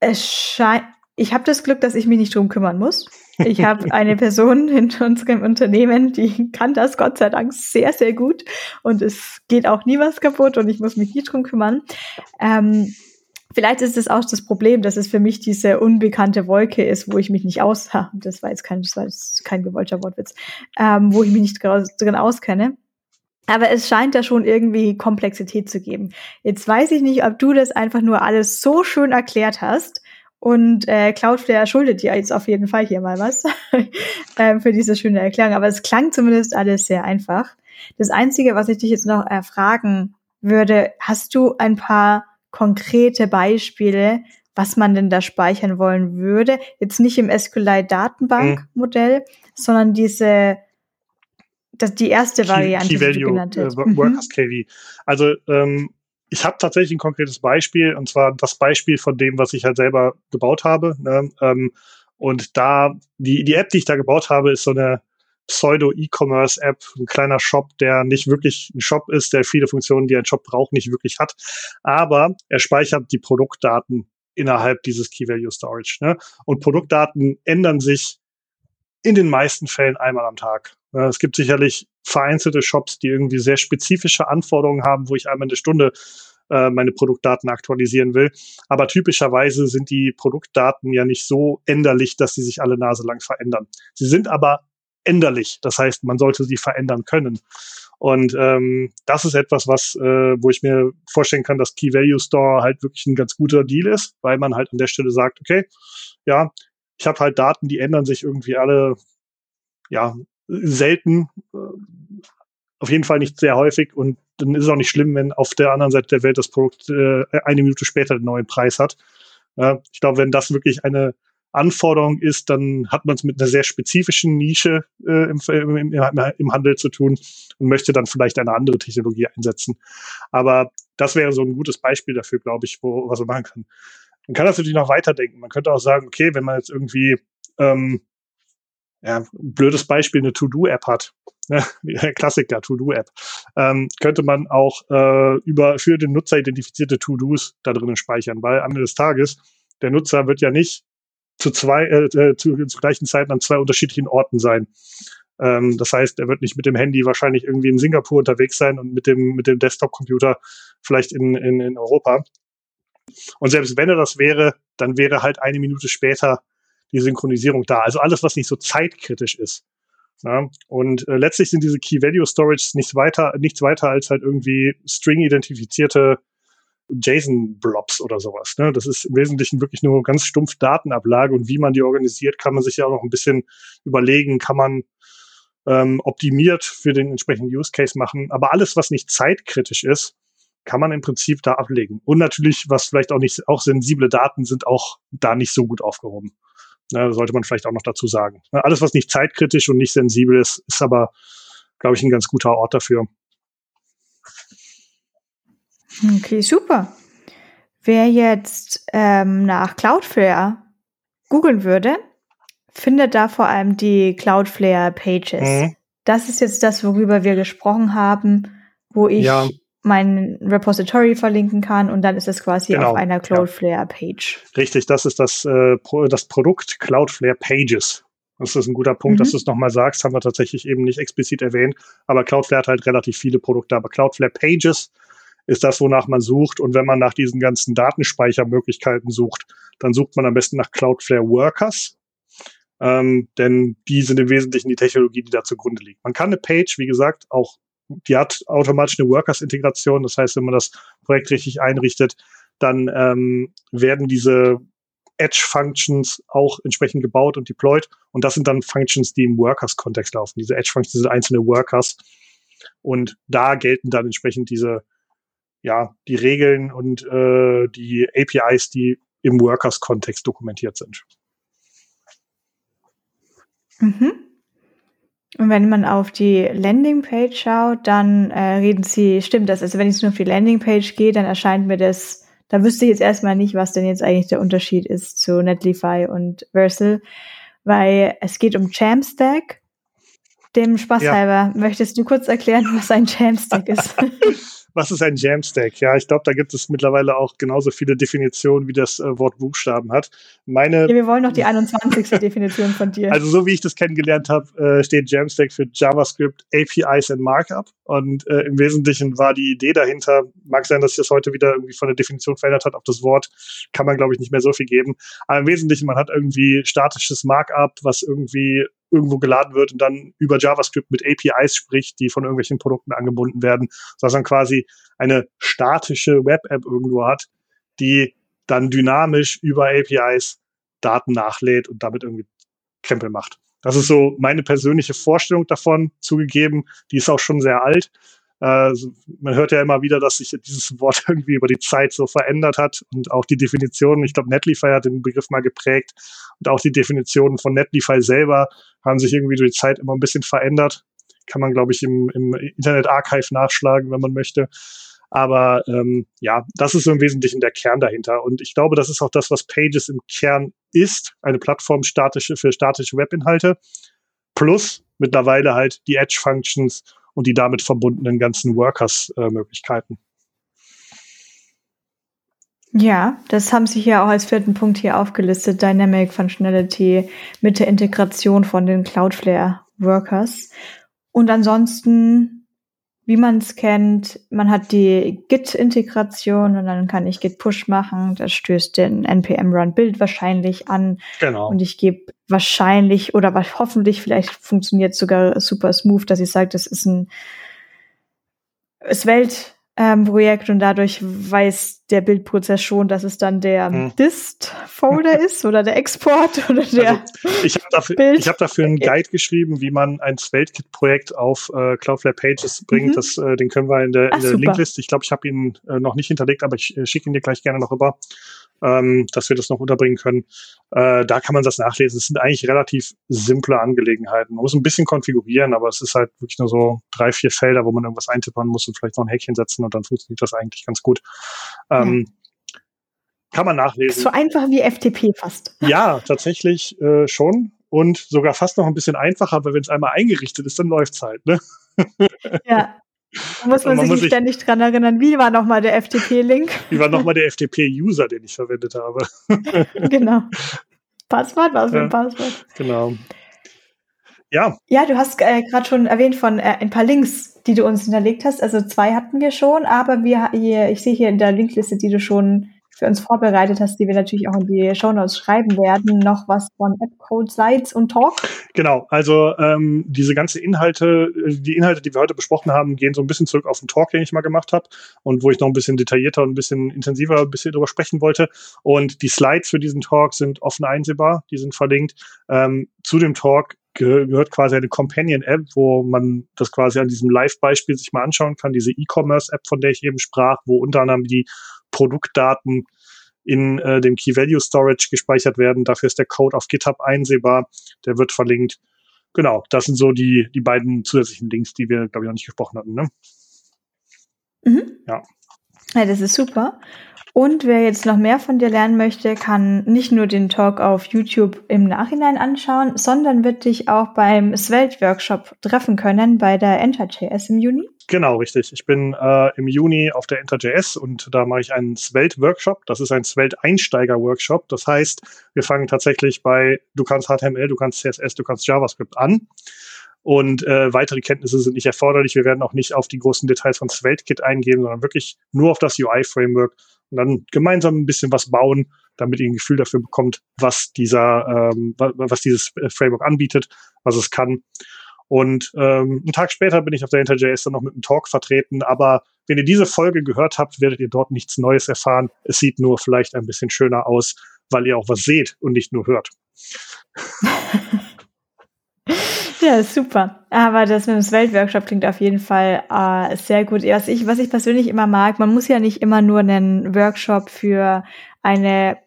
es scheint, ich habe das Glück, dass ich mich nicht drum kümmern muss. Ich habe eine Person <laughs> in unserem Unternehmen, die kann das Gott sei Dank sehr, sehr gut und es geht auch nie was kaputt und ich muss mich nie drum kümmern. Ähm, vielleicht ist es auch das Problem, dass es für mich diese unbekannte Wolke ist, wo ich mich nicht aus, das war jetzt kein, das war jetzt kein gewollter Wortwitz, ähm, wo ich mich nicht drin auskenne. Aber es scheint da schon irgendwie Komplexität zu geben. Jetzt weiß ich nicht, ob du das einfach nur alles so schön erklärt hast, und äh, Cloudflare schuldet dir jetzt auf jeden Fall hier mal was <laughs> ähm, für diese schöne Erklärung. Aber es klang zumindest alles sehr einfach. Das Einzige, was ich dich jetzt noch äh, fragen würde, hast du ein paar konkrete Beispiele, was man denn da speichern wollen würde? Jetzt nicht im SQLite-Datenbank-Modell, mhm. sondern diese das, die erste Variante, Key, Key Value, genannt. Äh, Workers mhm. KV. Also ähm, ich habe tatsächlich ein konkretes Beispiel, und zwar das Beispiel von dem, was ich halt selber gebaut habe. Ne? Ähm, und da, die, die App, die ich da gebaut habe, ist so eine Pseudo-E-Commerce-App, ein kleiner Shop, der nicht wirklich ein Shop ist, der viele Funktionen, die ein Shop braucht, nicht wirklich hat. Aber er speichert die Produktdaten innerhalb dieses Key-Value Storage. Ne? Und Produktdaten ändern sich in den meisten Fällen einmal am Tag. Es gibt sicherlich vereinzelte Shops, die irgendwie sehr spezifische Anforderungen haben, wo ich einmal eine Stunde äh, meine Produktdaten aktualisieren will. Aber typischerweise sind die Produktdaten ja nicht so änderlich, dass sie sich alle Nase lang verändern. Sie sind aber änderlich. Das heißt, man sollte sie verändern können. Und ähm, das ist etwas, was, äh, wo ich mir vorstellen kann, dass Key Value Store halt wirklich ein ganz guter Deal ist, weil man halt an der Stelle sagt, okay, ja, ich habe halt Daten, die ändern sich irgendwie alle ja, selten, äh, auf jeden Fall nicht sehr häufig und dann ist es auch nicht schlimm, wenn auf der anderen Seite der Welt das Produkt äh, eine Minute später den neuen Preis hat. Ja, ich glaube, wenn das wirklich eine Anforderung ist, dann hat man es mit einer sehr spezifischen Nische äh, im, im, im, Handel zu tun und möchte dann vielleicht eine andere Technologie einsetzen. Aber das wäre so ein gutes Beispiel dafür, glaube ich, wo was man machen kann. Man kann das natürlich noch weiterdenken. Man könnte auch sagen, okay, wenn man jetzt irgendwie ähm, ja, blödes Beispiel, eine To-Do-App hat, ne? <laughs> Klassiker, To-Do-App, ähm, könnte man auch äh, über für den Nutzer identifizierte To-Dos da drinnen speichern, weil am Ende des Tages der Nutzer wird ja nicht zu zwei äh, äh zu, zu gleichen Zeiten an zwei unterschiedlichen Orten sein. Ähm, das heißt, er wird nicht mit dem Handy wahrscheinlich irgendwie in Singapur unterwegs sein und mit dem mit dem Desktop-Computer vielleicht in, in, in Europa. Und selbst wenn er das wäre, dann wäre halt eine Minute später die Synchronisierung da. Also alles, was nicht so zeitkritisch ist. Ja, und äh, letztlich sind diese Key Value Storage nichts weiter, nichts weiter als halt irgendwie String-identifizierte JSON-Blobs oder sowas. Ne? Das ist im Wesentlichen wirklich nur ganz stumpf Datenablage und wie man die organisiert, kann man sich ja auch noch ein bisschen überlegen, kann man ähm, optimiert für den entsprechenden Use Case machen. Aber alles, was nicht zeitkritisch ist, kann man im Prinzip da ablegen. Und natürlich, was vielleicht auch nicht, auch sensible Daten sind auch da nicht so gut aufgehoben. Ne, sollte man vielleicht auch noch dazu sagen. Ne, alles, was nicht zeitkritisch und nicht sensibel ist, ist aber, glaube ich, ein ganz guter Ort dafür. Okay, super. Wer jetzt ähm, nach Cloudflare googeln würde, findet da vor allem die Cloudflare Pages. Mhm. Das ist jetzt das, worüber wir gesprochen haben, wo ich ja mein Repository verlinken kann und dann ist es quasi genau, auf einer Cloudflare-Page. Richtig, das ist das, äh, das Produkt Cloudflare Pages. Das ist ein guter Punkt, mhm. dass du es nochmal sagst, haben wir tatsächlich eben nicht explizit erwähnt, aber Cloudflare hat halt relativ viele Produkte, aber Cloudflare Pages ist das, wonach man sucht und wenn man nach diesen ganzen Datenspeichermöglichkeiten sucht, dann sucht man am besten nach Cloudflare Workers ähm, denn die sind im Wesentlichen die Technologie, die da zugrunde liegt. Man kann eine Page, wie gesagt, auch, die hat automatisch eine Workers-Integration. Das heißt, wenn man das Projekt richtig einrichtet, dann ähm, werden diese Edge-Functions auch entsprechend gebaut und deployed. Und das sind dann Functions, die im Workers-Kontext laufen. Diese Edge-Functions sind einzelne Workers. Und da gelten dann entsprechend diese, ja, die Regeln und äh, die APIs, die im Workers-Kontext dokumentiert sind. Mhm. Und wenn man auf die Landingpage schaut, dann äh, reden sie, stimmt das, also wenn ich nur auf die Landingpage gehe, dann erscheint mir das da wüsste ich jetzt erstmal nicht, was denn jetzt eigentlich der Unterschied ist zu Netlify und Versal, weil es geht um Jamstack. Dem Spaß ja. halber, möchtest du kurz erklären, was ein Jamstack ist? <laughs> was ist ein Jamstack? Ja, ich glaube, da gibt es mittlerweile auch genauso viele Definitionen, wie das äh, Wort Buchstaben hat. Meine, ja, wir wollen noch die 21. Definition von dir. Also so wie ich das kennengelernt habe, äh, steht Jamstack für JavaScript APIs and Markup. Und äh, im Wesentlichen war die Idee dahinter, mag sein, dass sich das heute wieder irgendwie von der Definition verändert hat, auf das Wort kann man, glaube ich, nicht mehr so viel geben. Aber im Wesentlichen, man hat irgendwie statisches Markup, was irgendwie irgendwo geladen wird und dann über JavaScript mit APIs spricht, die von irgendwelchen Produkten angebunden werden, sodass man quasi eine statische Web-App irgendwo hat, die dann dynamisch über APIs Daten nachlädt und damit irgendwie Krempel macht. Das ist so meine persönliche Vorstellung davon, zugegeben. Die ist auch schon sehr alt. Äh, man hört ja immer wieder, dass sich dieses Wort <laughs> irgendwie über die Zeit so verändert hat und auch die Definition, ich glaube, Netlify hat den Begriff mal geprägt und auch die Definitionen von Netlify selber haben sich irgendwie durch die Zeit immer ein bisschen verändert. Kann man, glaube ich, im, im Internet Archive nachschlagen, wenn man möchte. Aber ähm, ja, das ist so im Wesentlichen der Kern dahinter. Und ich glaube, das ist auch das, was Pages im Kern ist. Eine Plattform statische, für statische Webinhalte. Plus mittlerweile halt die Edge-Functions und die damit verbundenen ganzen Workers-Möglichkeiten. ja, das haben Sie hier auch als vierten Punkt hier aufgelistet. Dynamic Functionality mit der Integration von den Cloudflare Workers. Und ansonsten wie man es kennt. Man hat die Git-Integration und dann kann ich Git-Push machen. Das stößt den npm-Run-Build wahrscheinlich an. Genau. Und ich gebe wahrscheinlich oder hoffentlich, vielleicht funktioniert sogar super smooth, dass ich sage, das ist ein Svelte ähm, Projekt und dadurch weiß der Bildprozess schon, dass es dann der hm. Dist-Folder <laughs> ist oder der Export oder der. Also ich habe dafür, ich hab dafür einen Guide geschrieben, wie man ein SvelteKit-Projekt auf äh, Cloudflare Pages bringt. Mhm. Das, äh, den können wir in der, in der Linkliste. Ich glaube, ich habe ihn äh, noch nicht hinterlegt, aber ich äh, schicke ihn dir gleich gerne noch rüber ähm, dass wir das noch unterbringen können. Äh, da kann man das nachlesen. Es sind eigentlich relativ simple Angelegenheiten. Man muss ein bisschen konfigurieren, aber es ist halt wirklich nur so drei, vier Felder, wo man irgendwas eintippern muss und vielleicht noch ein Häkchen setzen und dann funktioniert das eigentlich ganz gut. Ähm, ja. Kann man nachlesen. So einfach wie FTP fast. Ja, tatsächlich äh, schon. Und sogar fast noch ein bisschen einfacher, weil wenn es einmal eingerichtet ist, dann läuft's halt. Ne? Ja, <laughs> da muss man, man sich muss ständig dran erinnern, wie war nochmal der FTP-Link? Wie war nochmal der FTP-User, den ich verwendet habe? <laughs> genau. Passwort, was für ein Passwort? Genau. Ja. Ja, du hast äh, gerade schon erwähnt von äh, ein paar Links, die du uns hinterlegt hast. Also zwei hatten wir schon, aber wir hier, ich sehe hier in der Linkliste, die du schon für uns vorbereitet hast, die wir natürlich auch in die Shownotes schreiben werden, noch was von AppCode, Sites und Talk? Genau, also ähm, diese ganze Inhalte, die Inhalte, die wir heute besprochen haben, gehen so ein bisschen zurück auf den Talk, den ich mal gemacht habe und wo ich noch ein bisschen detaillierter und ein bisschen intensiver ein bisschen drüber sprechen wollte. Und die Slides für diesen Talk sind offen einsehbar, die sind verlinkt. Ähm, zu dem Talk gehört quasi eine Companion-App, wo man das quasi an diesem Live-Beispiel sich mal anschauen kann, diese E-Commerce-App, von der ich eben sprach, wo unter anderem die Produktdaten in äh, dem Key Value Storage gespeichert werden. Dafür ist der Code auf GitHub einsehbar. Der wird verlinkt. Genau, das sind so die, die beiden zusätzlichen Links, die wir, glaube ich, noch nicht gesprochen hatten. Ne? Mhm. Ja. Ja. Das ist super. Und wer jetzt noch mehr von dir lernen möchte, kann nicht nur den Talk auf YouTube im Nachhinein anschauen, sondern wird dich auch beim Svelte Workshop treffen können bei der Enter.js im Juni. Genau, richtig. Ich bin äh, im Juni auf der Enter.js und da mache ich einen Svelte Workshop. Das ist ein Svelte Einsteiger Workshop. Das heißt, wir fangen tatsächlich bei, du kannst HTML, du kannst CSS, du kannst JavaScript an. Und äh, weitere Kenntnisse sind nicht erforderlich. Wir werden auch nicht auf die großen Details von SvelteKit eingehen, sondern wirklich nur auf das UI-Framework und dann gemeinsam ein bisschen was bauen, damit ihr ein Gefühl dafür bekommt, was dieser, ähm, was dieses äh, Framework anbietet, was es kann. Und ähm, einen Tag später bin ich auf der IntelJS dann noch mit einem Talk vertreten. Aber wenn ihr diese Folge gehört habt, werdet ihr dort nichts Neues erfahren. Es sieht nur vielleicht ein bisschen schöner aus, weil ihr auch was seht und nicht nur hört. <laughs> <laughs> Ja, super. Aber das mit dem Weltworkshop klingt auf jeden Fall äh, sehr gut. Was ich, was ich persönlich immer mag, man muss ja nicht immer nur einen Workshop für eine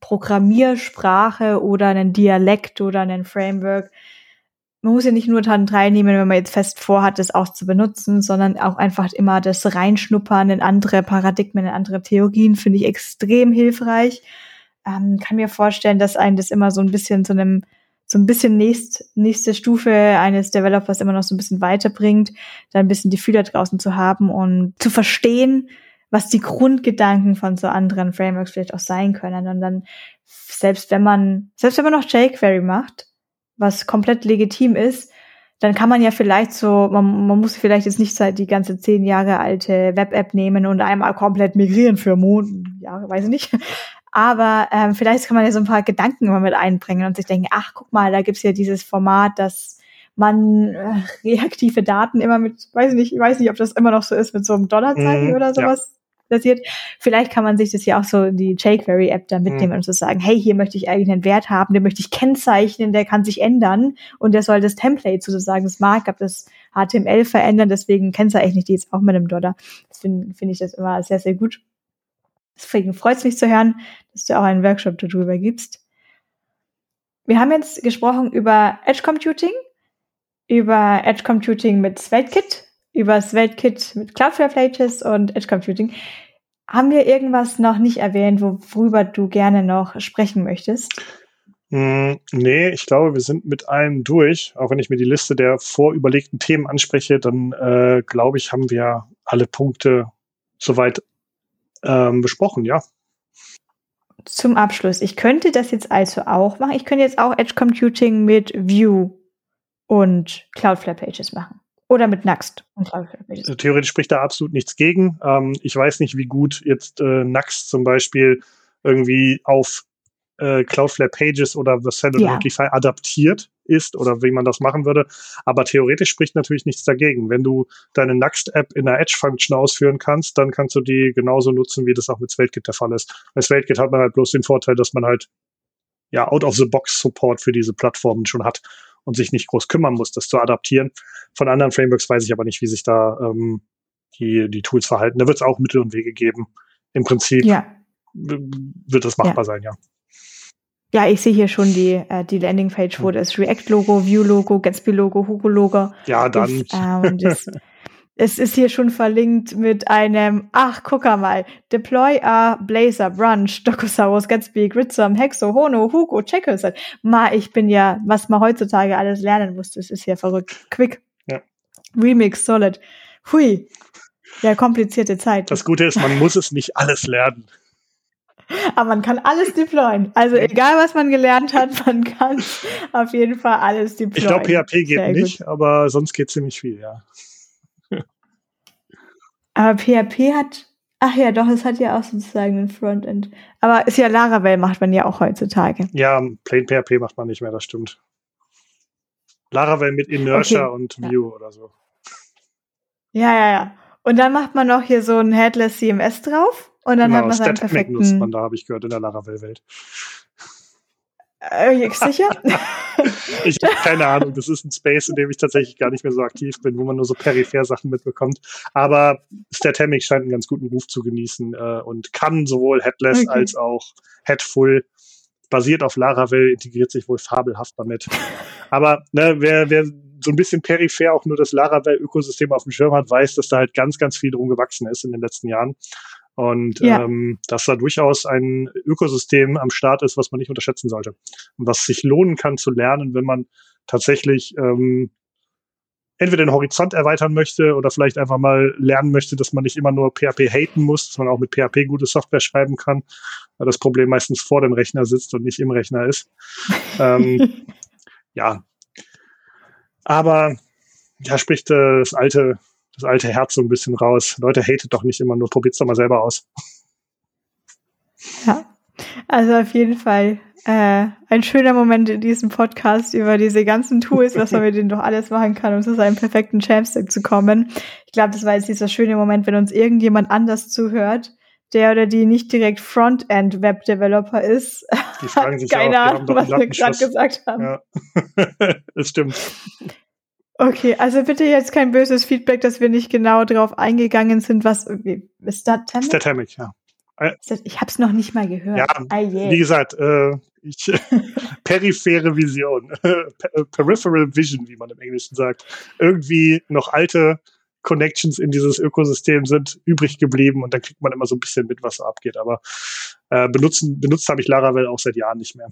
Programmiersprache oder einen Dialekt oder einen Framework. Man muss ja nicht nur daran teilnehmen, wenn man jetzt fest vorhat, das auch zu benutzen, sondern auch einfach immer das Reinschnuppern in andere Paradigmen, in andere Theorien, finde ich extrem hilfreich. Ähm, kann mir vorstellen, dass einen das immer so ein bisschen zu einem so ein bisschen nächst, nächste Stufe eines Developers immer noch so ein bisschen weiterbringt, da ein bisschen die Fühler draußen zu haben und zu verstehen, was die Grundgedanken von so anderen Frameworks vielleicht auch sein können. Und dann, selbst wenn man, selbst wenn man noch jQuery macht, was komplett legitim ist, dann kann man ja vielleicht so, man, man muss vielleicht jetzt nicht die ganze zehn Jahre alte Web-App nehmen und einmal komplett migrieren für Monate, ja, weiß ich nicht. Aber ähm, vielleicht kann man ja so ein paar Gedanken immer mit einbringen und sich denken, ach, guck mal, da gibt's ja dieses Format, dass man äh, <laughs> reaktive Daten immer mit, weiß ich nicht, ich weiß nicht, ob das immer noch so ist, mit so einem Dollarzeichen mm, oder sowas ja. basiert. Vielleicht kann man sich das ja auch so in die jQuery-App da mitnehmen mm. und so sagen, hey, hier möchte ich eigentlich einen Wert haben, den möchte ich kennzeichnen, der kann sich ändern und der soll das Template sozusagen, das Markup, das HTML verändern, deswegen kennzeichne ich die jetzt auch mit einem Dollar. Das finde find ich das immer sehr, sehr gut. Deswegen freut es mich zu hören, dass du auch einen Workshop darüber gibst. Wir haben jetzt gesprochen über Edge Computing, über Edge Computing mit SvelteKit, über SvelteKit mit Cloudflare Pages und Edge Computing. Haben wir irgendwas noch nicht erwähnt, worüber du gerne noch sprechen möchtest? Mm, nee, ich glaube, wir sind mit allem durch. Auch wenn ich mir die Liste der vorüberlegten Themen anspreche, dann äh, glaube ich, haben wir alle Punkte soweit ähm, besprochen, ja. Zum Abschluss. Ich könnte das jetzt also auch machen. Ich könnte jetzt auch Edge Computing mit Vue und Cloudflare Pages machen. Oder mit Nuxt und Cloudflare Pages. Also theoretisch spricht da absolut nichts gegen. Ähm, ich weiß nicht, wie gut jetzt äh, Nuxt zum Beispiel irgendwie auf äh, Cloudflare Pages oder Vercel ja. Notify adaptiert ist oder wie man das machen würde. Aber theoretisch spricht natürlich nichts dagegen. Wenn du deine Nuxt-App in der Edge-Function ausführen kannst, dann kannst du die genauso nutzen, wie das auch mit SvelteKit der Fall ist. Bei SvelteKit hat man halt bloß den Vorteil, dass man halt ja out-of-the-box-Support für diese Plattformen schon hat und sich nicht groß kümmern muss, das zu adaptieren. Von anderen Frameworks weiß ich aber nicht, wie sich da ähm, die, die Tools verhalten. Da wird es auch Mittel und Wege geben. Im Prinzip ja. wird das machbar ja. sein, ja. Ja, ich sehe hier schon die, äh, die Landingpage, wo hm. das React-Logo, Vue-Logo, Gatsby-Logo, Hugo-Logo. Ja, dann. Ist, äh, und das, <laughs> es ist hier schon verlinkt mit einem, ach, guck mal, Deploy a Blazor, Brunch, Docosaurus, Gatsby, Gritsum, Hexo, Hono, Hugo, Checkers. Ma, ich bin ja, was man heutzutage alles lernen muss, das ist ja verrückt. Quick. Ja. Remix, Solid. Hui. Ja, komplizierte Zeit. Das Gute ist, man muss es nicht alles lernen. Aber man kann alles deployen. Also egal, was man gelernt hat, <laughs> man kann auf jeden Fall alles deployen. Ich glaube, PHP geht Sehr nicht, gut. aber sonst geht ziemlich viel, ja. <laughs> Aber PHP hat, ach ja, doch, es hat ja auch sozusagen ein Frontend. Aber ist ja Laravel macht man ja auch heutzutage. Ja, Plain PHP macht man nicht mehr, das stimmt. Laravel mit Inertia okay. und Vue ja. oder so. Ja, ja, ja. Und dann macht man noch hier so ein Headless CMS drauf. Und dann genau, hat man seinen perfekten... nutzt man da, habe ich gehört, in der Laravel-Welt. Äh, sicher? <laughs> ich habe keine Ahnung. Das ist ein Space, in dem ich tatsächlich gar nicht mehr so aktiv bin, wo man nur so peripher Sachen mitbekommt. Aber Statamic scheint einen ganz guten Ruf zu genießen äh, und kann sowohl Headless okay. als auch Headful. Basiert auf Laravel, integriert sich wohl fabelhaft damit. Aber ne, wer, wer so ein bisschen peripher auch nur das Laravel-Ökosystem auf dem Schirm hat, weiß, dass da halt ganz, ganz viel drum gewachsen ist in den letzten Jahren. Und ja. ähm, dass da durchaus ein Ökosystem am Start ist, was man nicht unterschätzen sollte. Und was sich lohnen kann zu lernen, wenn man tatsächlich ähm, entweder den Horizont erweitern möchte oder vielleicht einfach mal lernen möchte, dass man nicht immer nur PHP haten muss, dass man auch mit PHP gute Software schreiben kann, weil das Problem meistens vor dem Rechner sitzt und nicht im Rechner ist. <laughs> ähm, ja, Aber ja, spricht äh, das alte, das alte Herz so ein bisschen raus. Leute, hatet doch nicht immer nur, probiert's doch mal selber aus. Ja, also auf jeden Fall äh, ein schöner Moment in diesem Podcast über diese ganzen Tools, was man <laughs> mit denen doch alles machen kann, um zu seinem perfekten Champstick zu kommen. Ich glaube, das war jetzt dieser schöne Moment, wenn uns irgendjemand anders zuhört, der oder die nicht direkt Frontend-Web-Developer ist. Die fragen <laughs> sich Keine auch, Ahnung, was wir gerade gesagt haben. Ja. <laughs> das stimmt. Okay, also bitte jetzt kein böses Feedback, dass wir nicht genau drauf eingegangen sind, was ist das Tamic? Statamic, ja. Ich habe es noch nicht mal gehört. Ja, ah, yeah. wie gesagt, äh, ich, <laughs> periphere Vision, <laughs> Peripheral Vision, wie man im Englischen sagt. Irgendwie noch alte Connections in dieses Ökosystem sind übrig geblieben und dann kriegt man immer so ein bisschen mit, was so abgeht. Aber äh, benutzen, benutzt habe ich Laravel auch seit Jahren nicht mehr.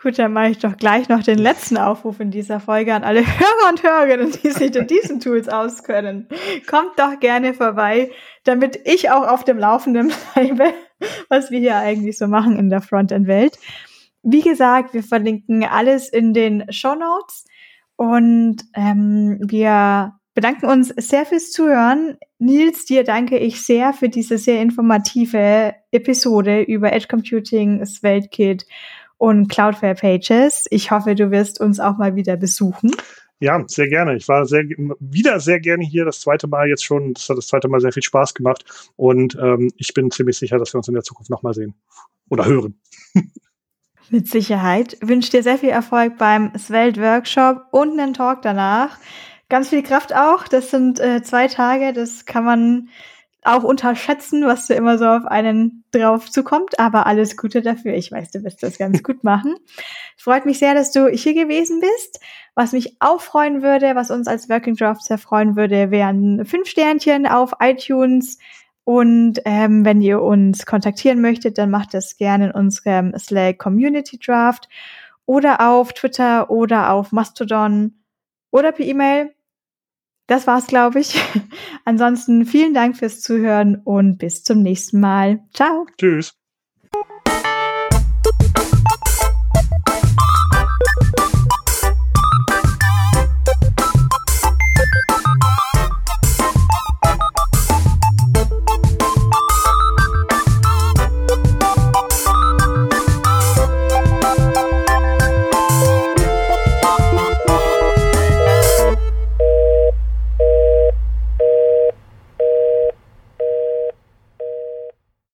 Gut, dann mache ich doch gleich noch den letzten Aufruf in dieser Folge an alle <laughs> Hörer und Hörerinnen, die sich in diesen Tools auskennen. Kommt doch gerne vorbei, damit ich auch auf dem Laufenden bleibe, <laughs> was wir hier eigentlich so machen in der Frontend-Welt. Wie gesagt, wir verlinken alles in den Show Notes und ähm, wir bedanken uns sehr fürs Zuhören. Nils, dir danke ich sehr für diese sehr informative Episode über Edge Computing, das Weltkit und Cloudflare Pages. Ich hoffe, du wirst uns auch mal wieder besuchen. Ja, sehr gerne. Ich war sehr, wieder sehr gerne hier, das zweite Mal jetzt schon. Das hat das zweite Mal sehr viel Spaß gemacht. Und ähm, ich bin ziemlich sicher, dass wir uns in der Zukunft nochmal sehen oder hören. <laughs> Mit Sicherheit. Ich wünsche dir sehr viel Erfolg beim Svelte Workshop und einen Talk danach. Ganz viel Kraft auch. Das sind äh, zwei Tage, das kann man auch unterschätzen, was da immer so auf einen drauf zukommt. Aber alles Gute dafür. Ich weiß, du wirst das ganz <laughs> gut machen. Freut mich sehr, dass du hier gewesen bist. Was mich auch freuen würde, was uns als Working Draft sehr freuen würde, wären fünf Sternchen auf iTunes. Und ähm, wenn ihr uns kontaktieren möchtet, dann macht das gerne in unserem Slack Community Draft oder auf Twitter oder auf Mastodon oder per E-Mail. Das war's, glaube ich. <laughs> Ansonsten vielen Dank fürs Zuhören und bis zum nächsten Mal. Ciao. Tschüss.